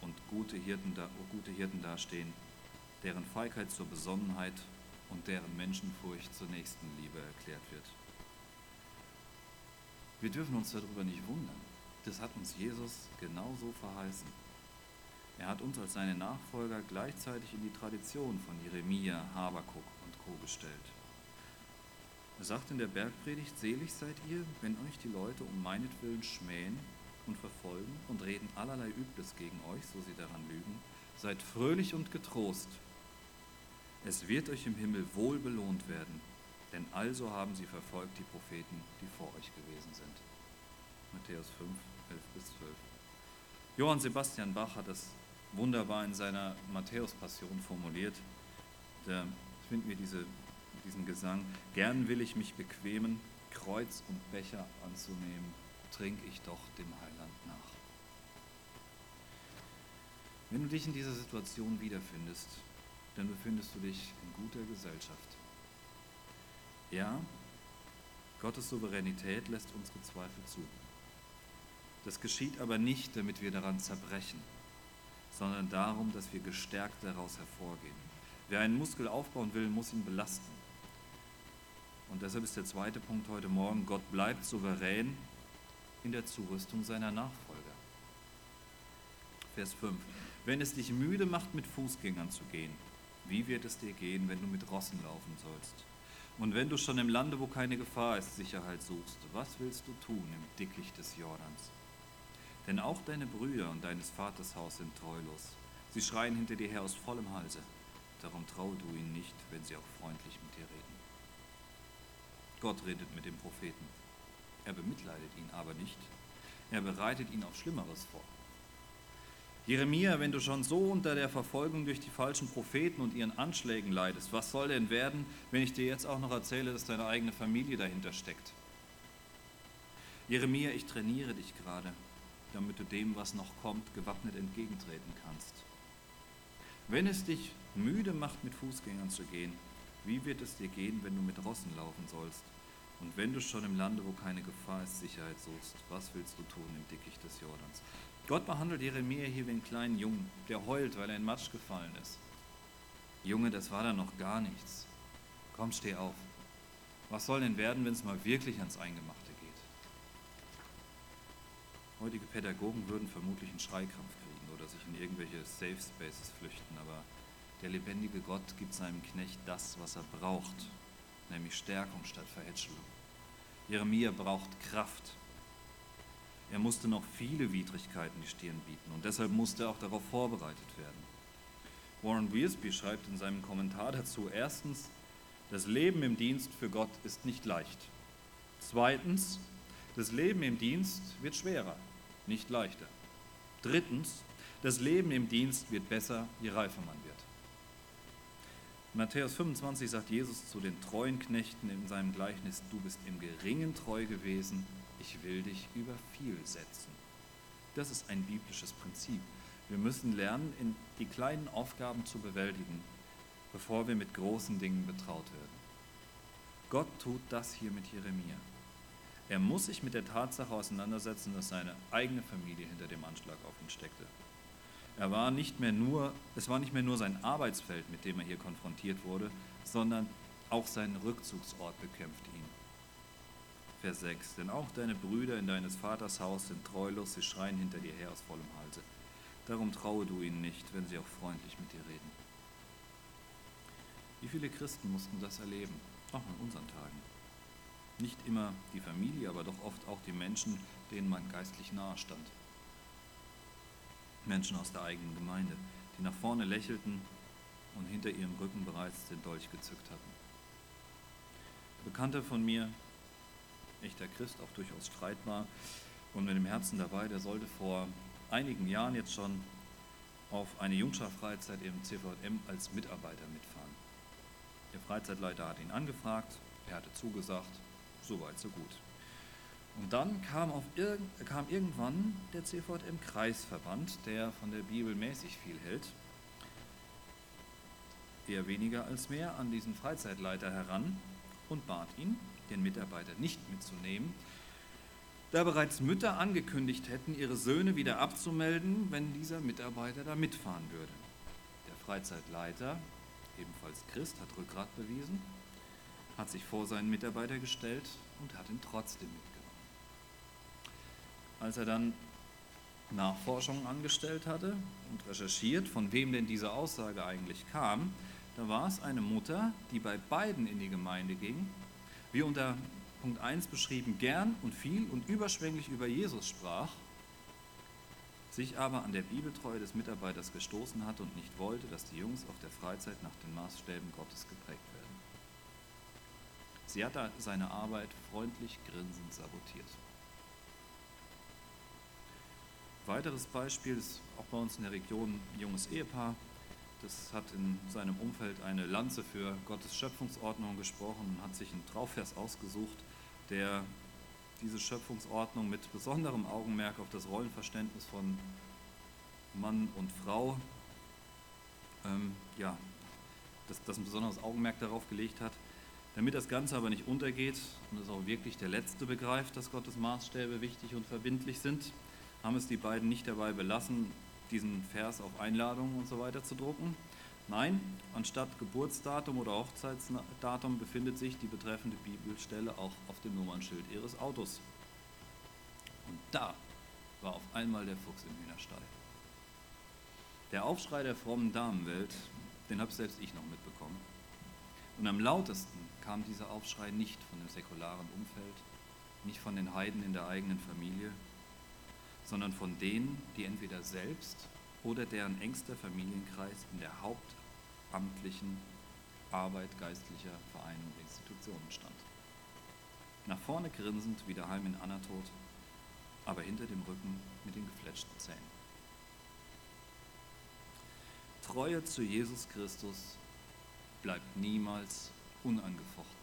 und gute Hirten, gute Hirten dastehen, deren Feigheit zur Besonnenheit und deren Menschenfurcht zur Nächstenliebe erklärt wird. Wir dürfen uns darüber nicht wundern. Das hat uns Jesus genauso verheißen. Er hat uns als seine Nachfolger gleichzeitig in die Tradition von Jeremia, Habakuk und Co. gestellt. Er sagt in der Bergpredigt, selig seid ihr, wenn euch die Leute um meinetwillen schmähen und verfolgen und reden allerlei Übles gegen euch, so sie daran lügen. Seid fröhlich und getrost. Es wird euch im Himmel wohl belohnt werden, denn also haben sie verfolgt die Propheten, die vor euch gewesen sind. Matthäus 5, 11 bis 12. Johann Sebastian Bach hat das wunderbar in seiner Matthäus-Passion formuliert. Da finden wir diese, diesen Gesang. Gern will ich mich bequemen, Kreuz und Becher anzunehmen, trink ich doch dem Heiland Wenn du dich in dieser Situation wiederfindest, dann befindest du dich in guter Gesellschaft. Ja, Gottes Souveränität lässt unsere Zweifel zu. Das geschieht aber nicht, damit wir daran zerbrechen, sondern darum, dass wir gestärkt daraus hervorgehen. Wer einen Muskel aufbauen will, muss ihn belasten. Und deshalb ist der zweite Punkt heute Morgen, Gott bleibt souverän in der Zurüstung seiner Nachfolger. Vers 5. Wenn es dich müde macht, mit Fußgängern zu gehen, wie wird es dir gehen, wenn du mit Rossen laufen sollst? Und wenn du schon im Lande, wo keine Gefahr ist, Sicherheit suchst, was willst du tun im Dickicht des Jordans? Denn auch deine Brüder und deines Vaters Haus sind treulos. Sie schreien hinter dir her aus vollem Halse. Darum traue du ihnen nicht, wenn sie auch freundlich mit dir reden. Gott redet mit dem Propheten. Er bemitleidet ihn aber nicht. Er bereitet ihn auf Schlimmeres vor. Jeremia, wenn du schon so unter der Verfolgung durch die falschen Propheten und ihren Anschlägen leidest, was soll denn werden, wenn ich dir jetzt auch noch erzähle, dass deine eigene Familie dahinter steckt? Jeremia, ich trainiere dich gerade, damit du dem, was noch kommt, gewappnet entgegentreten kannst. Wenn es dich müde macht, mit Fußgängern zu gehen, wie wird es dir gehen, wenn du mit Rossen laufen sollst? Und wenn du schon im Lande, wo keine Gefahr ist, Sicherheit suchst, was willst du tun im Dickicht des Jordans? Gott behandelt Jeremia hier wie einen kleinen Jungen, der heult, weil er in Matsch gefallen ist. Junge, das war da noch gar nichts. Komm, steh auf. Was soll denn werden, wenn es mal wirklich ans Eingemachte geht? Heutige Pädagogen würden vermutlich einen Schreikrampf kriegen oder sich in irgendwelche Safe Spaces flüchten, aber der lebendige Gott gibt seinem Knecht das, was er braucht, nämlich Stärkung statt Verhätschelung. Jeremia braucht Kraft, er musste noch viele Widrigkeiten die Stirn bieten und deshalb musste er auch darauf vorbereitet werden. Warren Wiersbe schreibt in seinem Kommentar dazu, erstens, das Leben im Dienst für Gott ist nicht leicht. Zweitens, das Leben im Dienst wird schwerer, nicht leichter. Drittens, das Leben im Dienst wird besser, je reifer man wird. In Matthäus 25 sagt Jesus zu den treuen Knechten in seinem Gleichnis, du bist im Geringen treu gewesen, ich will dich über viel setzen. Das ist ein biblisches Prinzip. Wir müssen lernen, die kleinen Aufgaben zu bewältigen, bevor wir mit großen Dingen betraut werden. Gott tut das hier mit Jeremia. Er muss sich mit der Tatsache auseinandersetzen, dass seine eigene Familie hinter dem Anschlag auf ihn steckte. Er war nicht mehr nur, es war nicht mehr nur sein Arbeitsfeld, mit dem er hier konfrontiert wurde, sondern auch sein Rückzugsort bekämpfte ihn. Vers 6. Denn auch deine Brüder in deines Vaters Haus sind treulos, sie schreien hinter dir her aus vollem Halse. Darum traue du ihnen nicht, wenn sie auch freundlich mit dir reden. Wie viele Christen mussten das erleben, auch in unseren Tagen? Nicht immer die Familie, aber doch oft auch die Menschen, denen man geistlich nahe stand. Menschen aus der eigenen Gemeinde, die nach vorne lächelten und hinter ihrem Rücken bereits den Dolch gezückt hatten. Bekannter von mir echter Christ, auch durchaus streitbar und mit dem Herzen dabei, der sollte vor einigen Jahren jetzt schon auf eine Jungscher-Freizeit im CVM als Mitarbeiter mitfahren. Der Freizeitleiter hat ihn angefragt, er hatte zugesagt, so weit, so gut. Und dann kam, irg kam irgendwann der CVM-Kreisverband, der von der Bibel mäßig viel hält, eher weniger als mehr, an diesen Freizeitleiter heran und bat ihn, den Mitarbeiter nicht mitzunehmen, da bereits Mütter angekündigt hätten, ihre Söhne wieder abzumelden, wenn dieser Mitarbeiter da mitfahren würde. Der Freizeitleiter, ebenfalls Christ, hat Rückgrat bewiesen, hat sich vor seinen Mitarbeiter gestellt und hat ihn trotzdem mitgenommen. Als er dann Nachforschungen angestellt hatte und recherchiert, von wem denn diese Aussage eigentlich kam, da war es eine Mutter, die bei beiden in die Gemeinde ging wie unter Punkt 1 beschrieben, gern und viel und überschwänglich über Jesus sprach, sich aber an der Bibeltreue des Mitarbeiters gestoßen hatte und nicht wollte, dass die Jungs auf der Freizeit nach den Maßstäben Gottes geprägt werden. Sie hat seine Arbeit freundlich grinsend sabotiert. Weiteres Beispiel ist auch bei uns in der Region ein junges Ehepaar, das hat in seinem Umfeld eine Lanze für Gottes Schöpfungsordnung gesprochen und hat sich einen Trauvers ausgesucht, der diese Schöpfungsordnung mit besonderem Augenmerk auf das Rollenverständnis von Mann und Frau, ähm, ja, dass das ein besonderes Augenmerk darauf gelegt hat. Damit das Ganze aber nicht untergeht und es auch wirklich der Letzte begreift, dass Gottes Maßstäbe wichtig und verbindlich sind, haben es die beiden nicht dabei belassen, diesen Vers auf Einladungen und so weiter zu drucken. Nein, anstatt Geburtsdatum oder Hochzeitsdatum befindet sich die betreffende Bibelstelle auch auf dem Nummernschild ihres Autos. Und da war auf einmal der Fuchs im Hühnerstall. Der Aufschrei der frommen Damenwelt, den habe selbst ich noch mitbekommen. Und am lautesten kam dieser Aufschrei nicht von dem säkularen Umfeld, nicht von den Heiden in der eigenen Familie, sondern von denen, die entweder selbst oder deren engster Familienkreis in der hauptamtlichen Arbeit geistlicher Vereine und Institutionen stand. Nach vorne grinsend wie daheim in Anatod, aber hinter dem Rücken mit den gefletschten Zähnen. Treue zu Jesus Christus bleibt niemals unangefochten.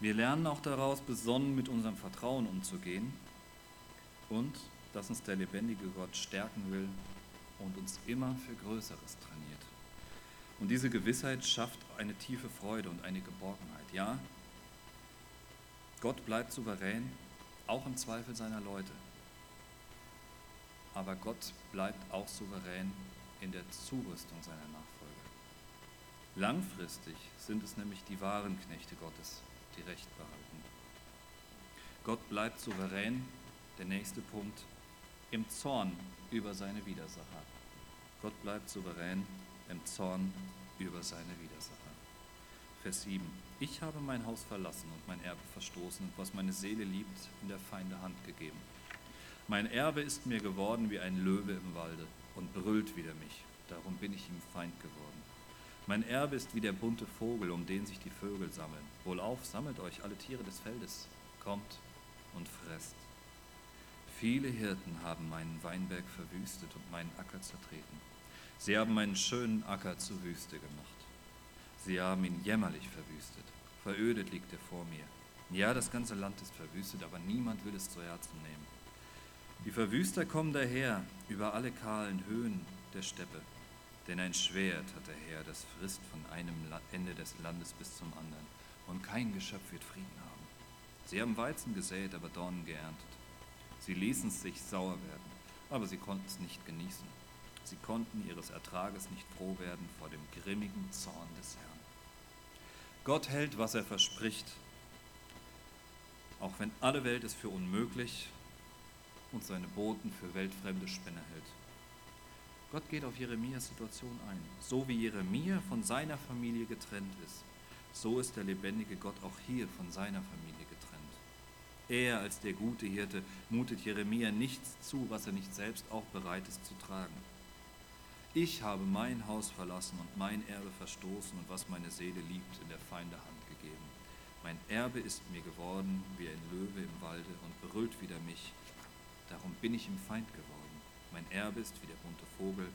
Wir lernen auch daraus, besonnen mit unserem Vertrauen umzugehen und dass uns der lebendige Gott stärken will und uns immer für Größeres trainiert. Und diese Gewissheit schafft eine tiefe Freude und eine Geborgenheit. Ja, Gott bleibt souverän, auch im Zweifel seiner Leute. Aber Gott bleibt auch souverän in der Zurüstung seiner Nachfolger. Langfristig sind es nämlich die wahren Knechte Gottes, die Recht behalten. Gott bleibt souverän, der nächste Punkt, im Zorn über seine Widersacher. Gott bleibt souverän im Zorn über seine Widersacher. Vers 7. Ich habe mein Haus verlassen und mein Erbe verstoßen und was meine Seele liebt, in der Feinde Hand gegeben. Mein Erbe ist mir geworden wie ein Löwe im Walde und brüllt wider mich. Darum bin ich ihm Feind geworden. Mein Erbe ist wie der bunte Vogel, um den sich die Vögel sammeln. Wohlauf, sammelt euch alle Tiere des Feldes. Kommt und fresst. Viele Hirten haben meinen Weinberg verwüstet und meinen Acker zertreten. Sie haben meinen schönen Acker zur Wüste gemacht. Sie haben ihn jämmerlich verwüstet. Verödet liegt er vor mir. Ja, das ganze Land ist verwüstet, aber niemand will es zu Herzen nehmen. Die Verwüster kommen daher über alle kahlen Höhen der Steppe, denn ein Schwert hat der Herr, das frisst von einem Ende des Landes bis zum anderen, und kein Geschöpf wird Frieden haben. Sie haben Weizen gesät, aber Dornen geerntet. Sie ließen es sich sauer werden, aber sie konnten es nicht genießen. Sie konnten ihres Ertrages nicht froh werden vor dem grimmigen Zorn des Herrn. Gott hält, was er verspricht, auch wenn alle Welt es für unmöglich und seine Boten für weltfremde Spinner hält. Gott geht auf Jeremias Situation ein. So wie Jeremia von seiner Familie getrennt ist, so ist der lebendige Gott auch hier von seiner Familie getrennt. Er als der gute Hirte mutet Jeremia nichts zu, was er nicht selbst auch bereit ist zu tragen. Ich habe mein Haus verlassen und mein Erbe verstoßen und was meine Seele liebt, in der Feinde Hand gegeben. Mein Erbe ist mir geworden wie ein Löwe im Walde und brüllt wider mich, Darum bin ich ihm Feind geworden. Mein Erbe ist wie der bunte Vogel,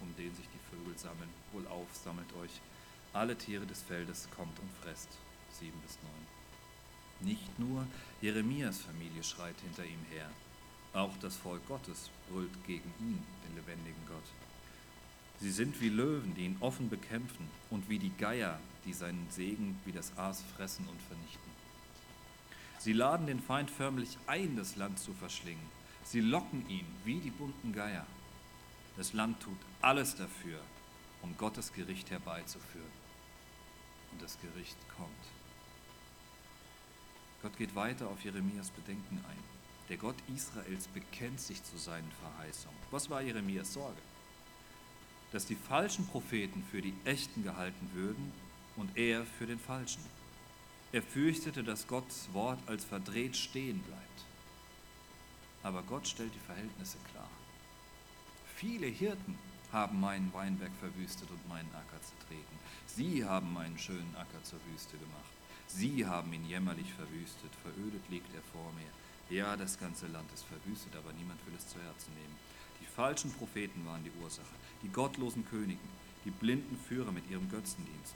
um den sich die Vögel sammeln. Wohlauf, sammelt euch. Alle Tiere des Feldes kommt und fresst. 7 bis 9. Nicht nur Jeremias Familie schreit hinter ihm her. Auch das Volk Gottes brüllt gegen ihn, den lebendigen Gott. Sie sind wie Löwen, die ihn offen bekämpfen, und wie die Geier, die seinen Segen wie das Aas fressen und vernichten. Sie laden den Feind förmlich ein, das Land zu verschlingen. Sie locken ihn wie die bunten Geier. Das Land tut alles dafür, um Gottes Gericht herbeizuführen. Und das Gericht kommt. Gott geht weiter auf Jeremias Bedenken ein. Der Gott Israels bekennt sich zu seinen Verheißungen. Was war Jeremias Sorge? Dass die falschen Propheten für die echten gehalten würden und er für den falschen. Er fürchtete, dass Gottes Wort als verdreht stehen bleibt. Aber Gott stellt die Verhältnisse klar. Viele Hirten haben meinen Weinberg verwüstet und meinen Acker zertreten. Sie haben meinen schönen Acker zur Wüste gemacht. Sie haben ihn jämmerlich verwüstet. Verödet liegt er vor mir. Ja, das ganze Land ist verwüstet, aber niemand will es zu Herzen nehmen. Die falschen Propheten waren die Ursache, die gottlosen Königen, die blinden Führer mit ihrem Götzendienst.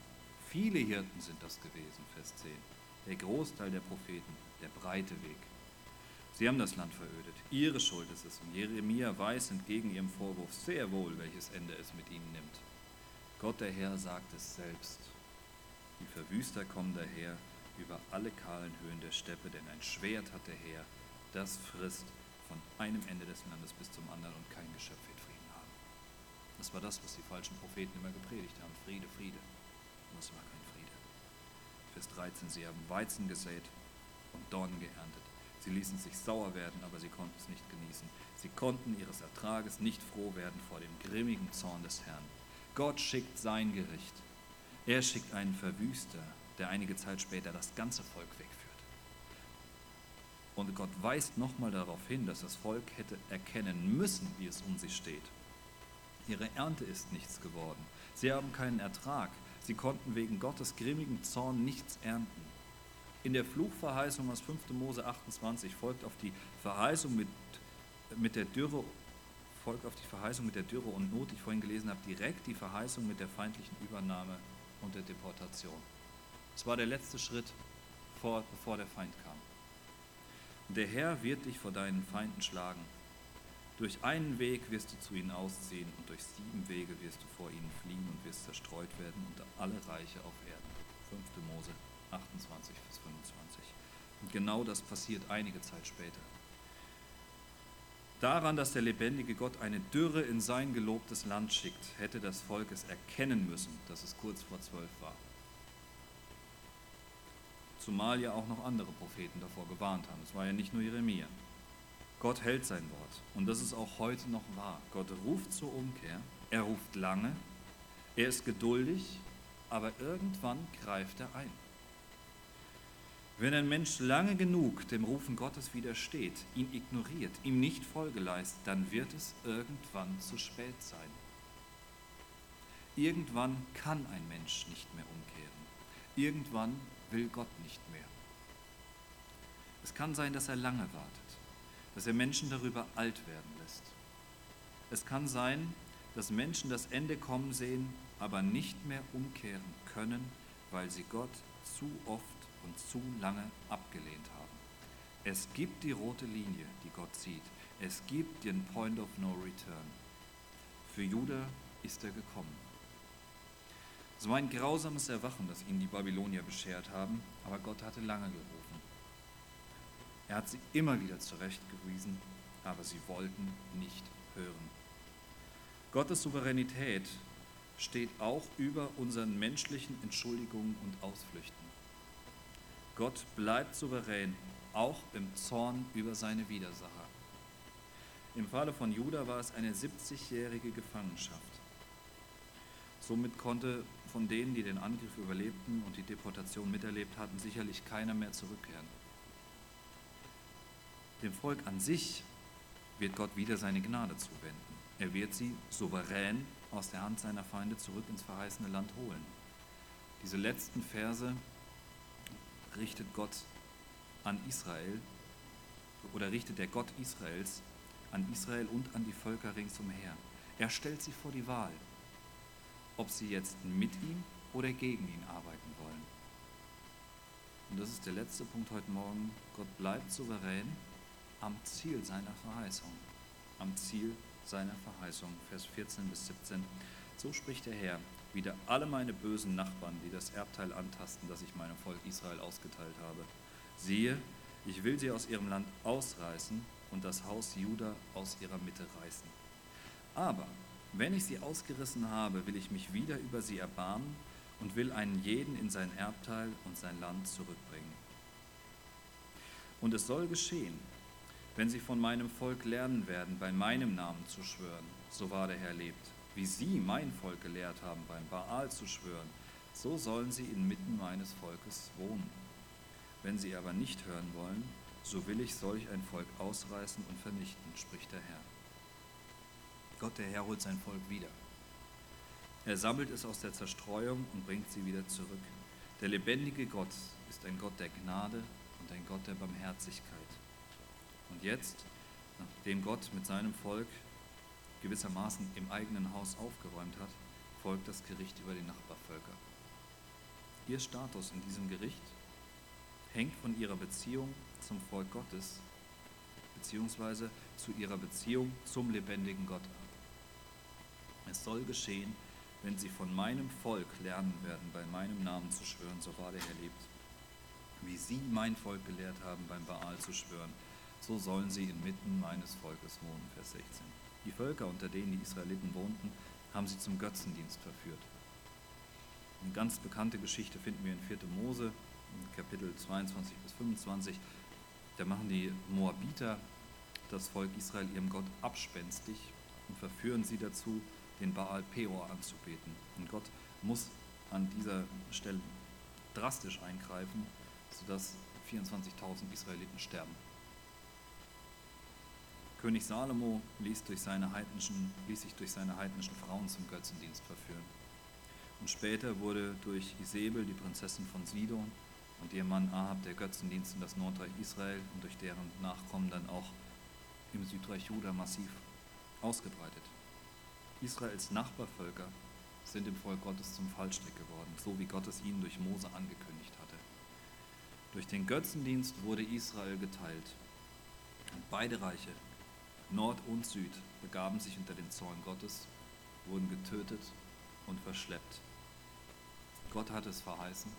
Viele Hirten sind das gewesen, Vers 10. Der Großteil der Propheten, der breite Weg. Sie haben das Land verödet. Ihre Schuld ist es. Und Jeremia weiß entgegen ihrem Vorwurf sehr wohl, welches Ende es mit ihnen nimmt. Gott der Herr sagt es selbst. Die Verwüster kommen daher über alle kahlen Höhen der Steppe, denn ein Schwert hat der Herr, das frisst von einem Ende des Landes bis zum anderen und kein Geschöpf wird Frieden haben. Das war das, was die falschen Propheten immer gepredigt haben. Friede, Friede. Und es war kein Friede. Vers 13, sie haben Weizen gesät und Dornen geerntet. Sie ließen sich sauer werden, aber sie konnten es nicht genießen. Sie konnten ihres Ertrages nicht froh werden vor dem grimmigen Zorn des Herrn. Gott schickt sein Gericht. Er schickt einen Verwüster, der einige Zeit später das ganze Volk wegführt. Und Gott weist nochmal darauf hin, dass das Volk hätte erkennen müssen, wie es um sie steht. Ihre Ernte ist nichts geworden. Sie haben keinen Ertrag. Sie konnten wegen Gottes grimmigen Zorn nichts ernten. In der Fluchverheißung aus 5. Mose 28 folgt auf die Verheißung mit, mit der Dürre folgt auf die Verheißung mit der Dürre und Not, die ich vorhin gelesen habe, direkt die Verheißung mit der feindlichen Übernahme und der Deportation. Es war der letzte Schritt, vor, bevor der Feind kam. Der Herr wird dich vor deinen Feinden schlagen. Durch einen Weg wirst du zu ihnen ausziehen und durch sieben Wege wirst du vor ihnen fliehen und wirst zerstreut werden unter alle Reiche auf Erden. 5. Mose 28 bis 25. Und genau das passiert einige Zeit später. Daran, dass der lebendige Gott eine Dürre in sein gelobtes Land schickt, hätte das Volk es erkennen müssen, dass es kurz vor zwölf war. Zumal ja auch noch andere Propheten davor gewarnt haben. Es war ja nicht nur Jeremia. Gott hält sein Wort. Und das ist auch heute noch wahr. Gott ruft zur Umkehr. Er ruft lange. Er ist geduldig. Aber irgendwann greift er ein. Wenn ein Mensch lange genug dem Rufen Gottes widersteht, ihn ignoriert, ihm nicht Folge leistet, dann wird es irgendwann zu spät sein. Irgendwann kann ein Mensch nicht mehr umkehren. Irgendwann will Gott nicht mehr. Es kann sein, dass er lange wartet, dass er Menschen darüber alt werden lässt. Es kann sein, dass Menschen das Ende kommen sehen, aber nicht mehr umkehren können, weil sie Gott zu oft und zu lange abgelehnt haben. Es gibt die rote Linie, die Gott zieht. Es gibt den Point of No Return. Für Judah ist er gekommen. War ein grausames Erwachen, das ihnen die Babylonier beschert haben, aber Gott hatte lange gerufen. Er hat sie immer wieder zurechtgewiesen, aber sie wollten nicht hören. Gottes Souveränität steht auch über unseren menschlichen Entschuldigungen und Ausflüchten. Gott bleibt souverän, auch im Zorn über seine Widersacher. Im Falle von Juda war es eine 70-jährige Gefangenschaft. Somit konnte von denen, die den Angriff überlebten und die Deportation miterlebt hatten, sicherlich keiner mehr zurückkehren. Dem Volk an sich wird Gott wieder seine Gnade zuwenden. Er wird sie souverän aus der Hand seiner Feinde zurück ins verheißene Land holen. Diese letzten Verse richtet Gott an Israel oder richtet der Gott Israels an Israel und an die Völker ringsumher. Er stellt sie vor die Wahl, ob sie jetzt mit ihm oder gegen ihn arbeiten wollen. Und das ist der letzte Punkt heute Morgen. Gott bleibt souverän am Ziel seiner Verheißung. Am Ziel seiner Verheißung. Vers 14 bis 17. So spricht der Herr wieder alle meine bösen Nachbarn, die das Erbteil antasten, das ich meinem Volk Israel ausgeteilt habe. Siehe, ich will sie aus ihrem Land ausreißen und das Haus Juda aus ihrer Mitte reißen. Aber wenn ich sie ausgerissen habe, will ich mich wieder über sie erbarmen und will einen jeden in sein Erbteil und sein Land zurückbringen. Und es soll geschehen, wenn sie von meinem Volk lernen werden, bei meinem Namen zu schwören, so wahr der Herr lebt, wie sie mein Volk gelehrt haben, beim Baal zu schwören, so sollen sie inmitten meines Volkes wohnen. Wenn sie aber nicht hören wollen, so will ich solch ein Volk ausreißen und vernichten, spricht der Herr. Gott, der Herr, holt sein Volk wieder. Er sammelt es aus der Zerstreuung und bringt sie wieder zurück. Der lebendige Gott ist ein Gott der Gnade und ein Gott der Barmherzigkeit. Und jetzt, nachdem Gott mit seinem Volk gewissermaßen im eigenen Haus aufgeräumt hat, folgt das Gericht über die Nachbarvölker. Ihr Status in diesem Gericht hängt von ihrer Beziehung zum Volk Gottes beziehungsweise zu ihrer Beziehung zum lebendigen Gott ab. Es soll geschehen, wenn sie von meinem Volk lernen werden, bei meinem Namen zu schwören, so wahr der Herr lebt. Wie sie mein Volk gelehrt haben, beim Baal zu schwören, so sollen sie inmitten meines Volkes wohnen. Vers 16. Die Völker, unter denen die Israeliten wohnten, haben sie zum Götzendienst verführt. Eine ganz bekannte Geschichte finden wir in 4. Mose, Kapitel 22 bis 25. Da machen die Moabiter das Volk Israel ihrem Gott abspenstig und verführen sie dazu, den Baal Peor anzubeten. Und Gott muss an dieser Stelle drastisch eingreifen, sodass 24.000 Israeliten sterben. König Salomo ließ, durch seine heidnischen, ließ sich durch seine heidnischen Frauen zum Götzendienst verführen. Und später wurde durch Isabel, die Prinzessin von Sidon, und ihr Mann Ahab der Götzendienst in das Nordreich Israel und durch deren Nachkommen dann auch im Südreich Juda massiv ausgebreitet. Israels Nachbarvölker sind im Volk Gottes zum Fallstrick geworden, so wie Gott es ihnen durch Mose angekündigt hatte. Durch den Götzendienst wurde Israel geteilt. Und beide Reiche, Nord und Süd, begaben sich unter den Zorn Gottes, wurden getötet und verschleppt. Gott hat es verheißen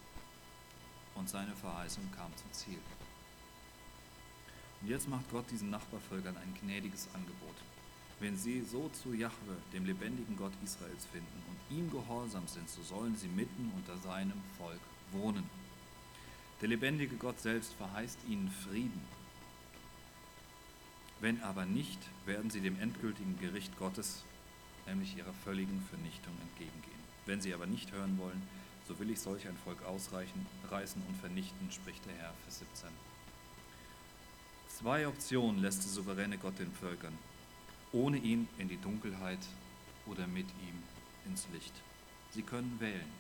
und seine Verheißung kam zum Ziel. Und jetzt macht Gott diesen Nachbarvölkern ein gnädiges Angebot. Wenn sie so zu Jahwe, dem lebendigen Gott Israels, finden und ihm gehorsam sind, so sollen sie mitten unter seinem Volk wohnen. Der lebendige Gott selbst verheißt ihnen Frieden. Wenn aber nicht, werden sie dem endgültigen Gericht Gottes, nämlich ihrer völligen Vernichtung, entgegengehen. Wenn sie aber nicht hören wollen, so will ich solch ein Volk ausreichen, reißen und vernichten, spricht der Herr, Vers 17. Zwei Optionen lässt der souveräne Gott den Völkern. Ohne ihn in die Dunkelheit oder mit ihm ins Licht. Sie können wählen.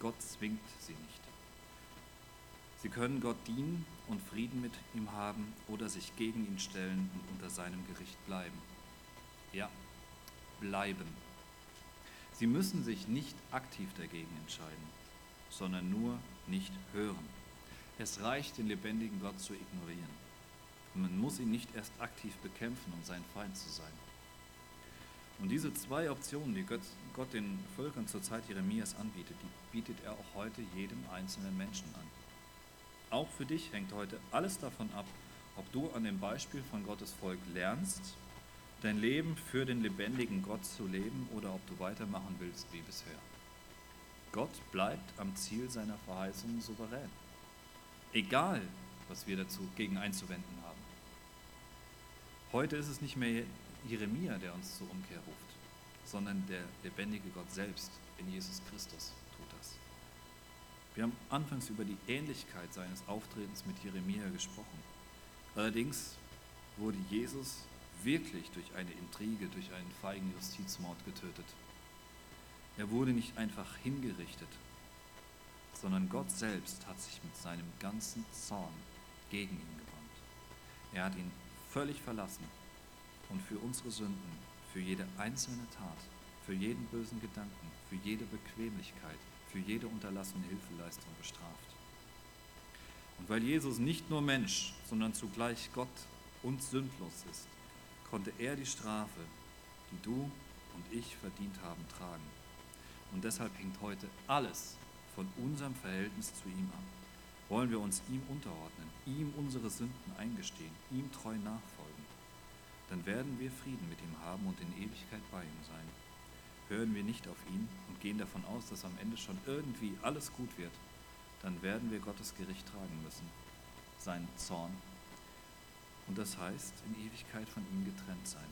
Gott zwingt sie nicht. Sie können Gott dienen und Frieden mit ihm haben oder sich gegen ihn stellen und unter seinem Gericht bleiben. Ja, bleiben. Sie müssen sich nicht aktiv dagegen entscheiden, sondern nur nicht hören. Es reicht, den lebendigen Gott zu ignorieren. man muss ihn nicht erst aktiv bekämpfen, um sein Feind zu sein. Und diese zwei Optionen, die Gott den Völkern zur Zeit Jeremias anbietet, die bietet er auch heute jedem einzelnen Menschen an. Auch für dich hängt heute alles davon ab, ob du an dem Beispiel von Gottes Volk lernst dein Leben für den lebendigen Gott zu leben oder ob du weitermachen willst wie bisher. Gott bleibt am Ziel seiner Verheißungen souverän. Egal, was wir dazu gegen einzuwenden haben. Heute ist es nicht mehr Jeremia, der uns zur Umkehr ruft, sondern der lebendige Gott selbst in Jesus Christus. Wir haben anfangs über die Ähnlichkeit seines Auftretens mit Jeremia gesprochen. Allerdings wurde Jesus wirklich durch eine Intrige, durch einen feigen Justizmord getötet. Er wurde nicht einfach hingerichtet, sondern Gott selbst hat sich mit seinem ganzen Zorn gegen ihn gewandt. Er hat ihn völlig verlassen und für unsere Sünden, für jede einzelne Tat, für jeden bösen Gedanken, für jede Bequemlichkeit, für jede unterlassene Hilfeleistung bestraft. Und weil Jesus nicht nur Mensch, sondern zugleich Gott und sündlos ist, konnte er die Strafe, die du und ich verdient haben, tragen. Und deshalb hängt heute alles von unserem Verhältnis zu ihm ab. Wollen wir uns ihm unterordnen, ihm unsere Sünden eingestehen, ihm treu nachfolgen, dann werden wir Frieden mit ihm haben und in Ewigkeit bei ihm sein. Hören wir nicht auf ihn und gehen davon aus, dass am Ende schon irgendwie alles gut wird, dann werden wir Gottes Gericht tragen müssen, seinen Zorn und das heißt, in Ewigkeit von ihm getrennt sein.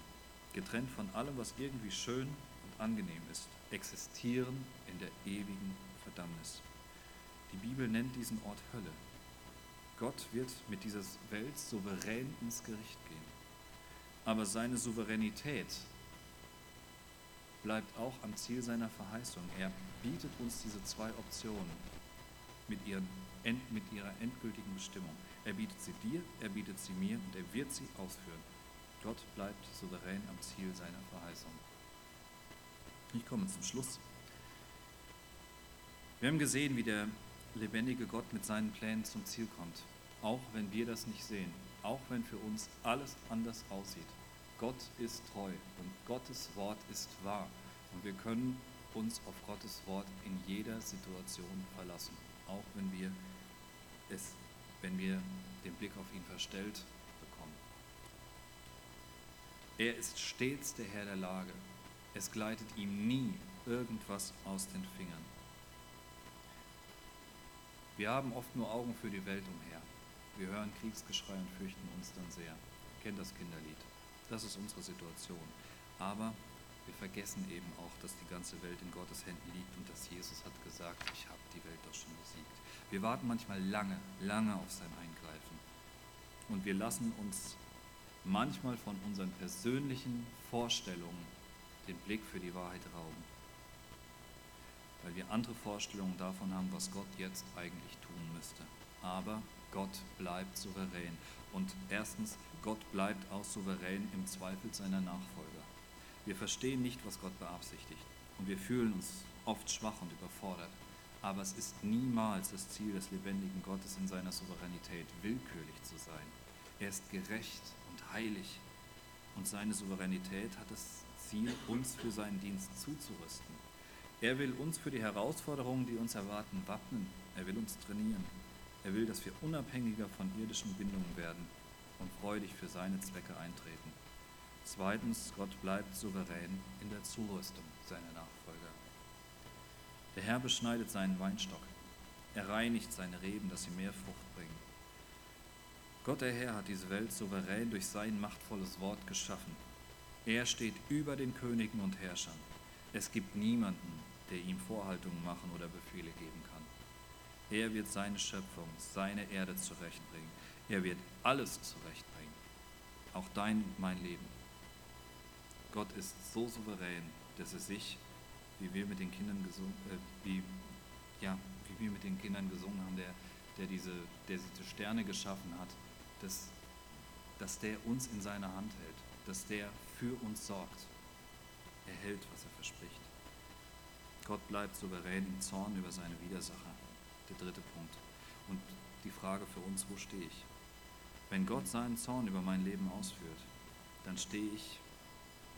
Getrennt von allem, was irgendwie schön und angenehm ist. Existieren in der ewigen Verdammnis. Die Bibel nennt diesen Ort Hölle. Gott wird mit dieser Welt souverän ins Gericht gehen. Aber seine Souveränität bleibt auch am Ziel seiner Verheißung. Er bietet uns diese zwei Optionen mit, ihren, mit ihrer endgültigen Bestimmung. Er bietet sie dir, er bietet sie mir und er wird sie ausführen. Gott bleibt souverän am Ziel seiner Verheißung. Ich komme zum Schluss. Wir haben gesehen, wie der lebendige Gott mit seinen Plänen zum Ziel kommt, auch wenn wir das nicht sehen, auch wenn für uns alles anders aussieht. Gott ist treu und Gottes Wort ist wahr und wir können uns auf Gottes Wort in jeder Situation verlassen, auch wenn wir es, wenn wir den Blick auf ihn verstellt bekommen. Er ist stets der Herr der Lage. Es gleitet ihm nie irgendwas aus den Fingern. Wir haben oft nur Augen für die Welt umher. Wir hören Kriegsgeschrei und fürchten uns dann sehr. Kennt das Kinderlied. Das ist unsere Situation. Aber wir vergessen eben auch, dass die ganze Welt in Gottes Händen liegt und dass Jesus hat gesagt, ich habe die Welt doch schon besiegt. Wir warten manchmal lange, lange auf sein Eingreifen. Und wir lassen uns manchmal von unseren persönlichen Vorstellungen den Blick für die Wahrheit rauben. Weil wir andere Vorstellungen davon haben, was Gott jetzt eigentlich tun müsste. Aber Gott bleibt souverän. Und erstens, Gott bleibt auch souverän im Zweifel seiner Nachfolger. Wir verstehen nicht, was Gott beabsichtigt. Und wir fühlen uns oft schwach und überfordert. Aber es ist niemals das Ziel des lebendigen Gottes in seiner Souveränität, willkürlich zu sein. Er ist gerecht und heilig. Und seine Souveränität hat das Ziel, uns für seinen Dienst zuzurüsten. Er will uns für die Herausforderungen, die uns erwarten, wappnen. Er will uns trainieren. Er will, dass wir unabhängiger von irdischen Bindungen werden und freudig für seine Zwecke eintreten. Zweitens, Gott bleibt souverän in der Zurüstung seiner Nachfolger. Der Herr beschneidet seinen Weinstock. Er reinigt seine Reben, dass sie mehr Frucht bringen. Gott der Herr hat diese Welt souverän durch sein machtvolles Wort geschaffen. Er steht über den Königen und Herrschern. Es gibt niemanden, der ihm Vorhaltungen machen oder Befehle geben kann. Er wird seine Schöpfung, seine Erde zurechtbringen. Er wird alles zurechtbringen. Auch dein und mein Leben. Gott ist so souverän, dass er sich, wie wir mit den Kindern gesungen, äh, wie, ja, wie wir mit den Kindern gesungen haben, der, der, diese, der diese Sterne geschaffen hat, dass, dass der uns in seiner Hand hält, dass der für uns sorgt. Er hält, was er verspricht. Gott bleibt souverän im Zorn über seine Widersacher der dritte Punkt. Und die Frage für uns, wo stehe ich? Wenn Gott seinen Zorn über mein Leben ausführt, dann stehe ich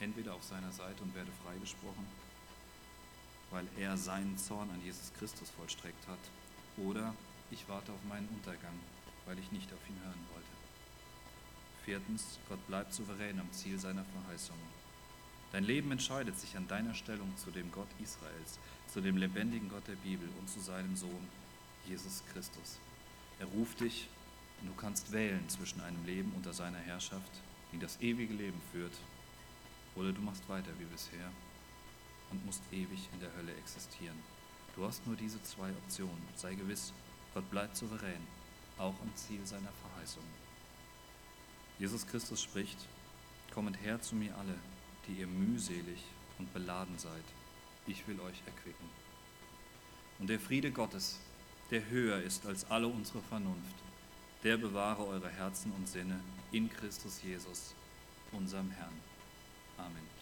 entweder auf seiner Seite und werde freigesprochen, weil er seinen Zorn an Jesus Christus vollstreckt hat, oder ich warte auf meinen Untergang, weil ich nicht auf ihn hören wollte. Viertens, Gott bleibt souverän am Ziel seiner Verheißungen. Dein Leben entscheidet sich an deiner Stellung zu dem Gott Israels, zu dem lebendigen Gott der Bibel und zu seinem Sohn Jesus Christus. Er ruft dich und du kannst wählen zwischen einem Leben unter seiner Herrschaft, die das ewige Leben führt, oder du machst weiter wie bisher und musst ewig in der Hölle existieren. Du hast nur diese zwei Optionen. Sei gewiss, Gott bleibt souverän, auch am Ziel seiner Verheißung. Jesus Christus spricht, Kommet her zu mir alle, die ihr mühselig und beladen seid. Ich will euch erquicken. Und der Friede Gottes, der höher ist als alle unsere Vernunft, der bewahre eure Herzen und Sinne in Christus Jesus, unserem Herrn. Amen.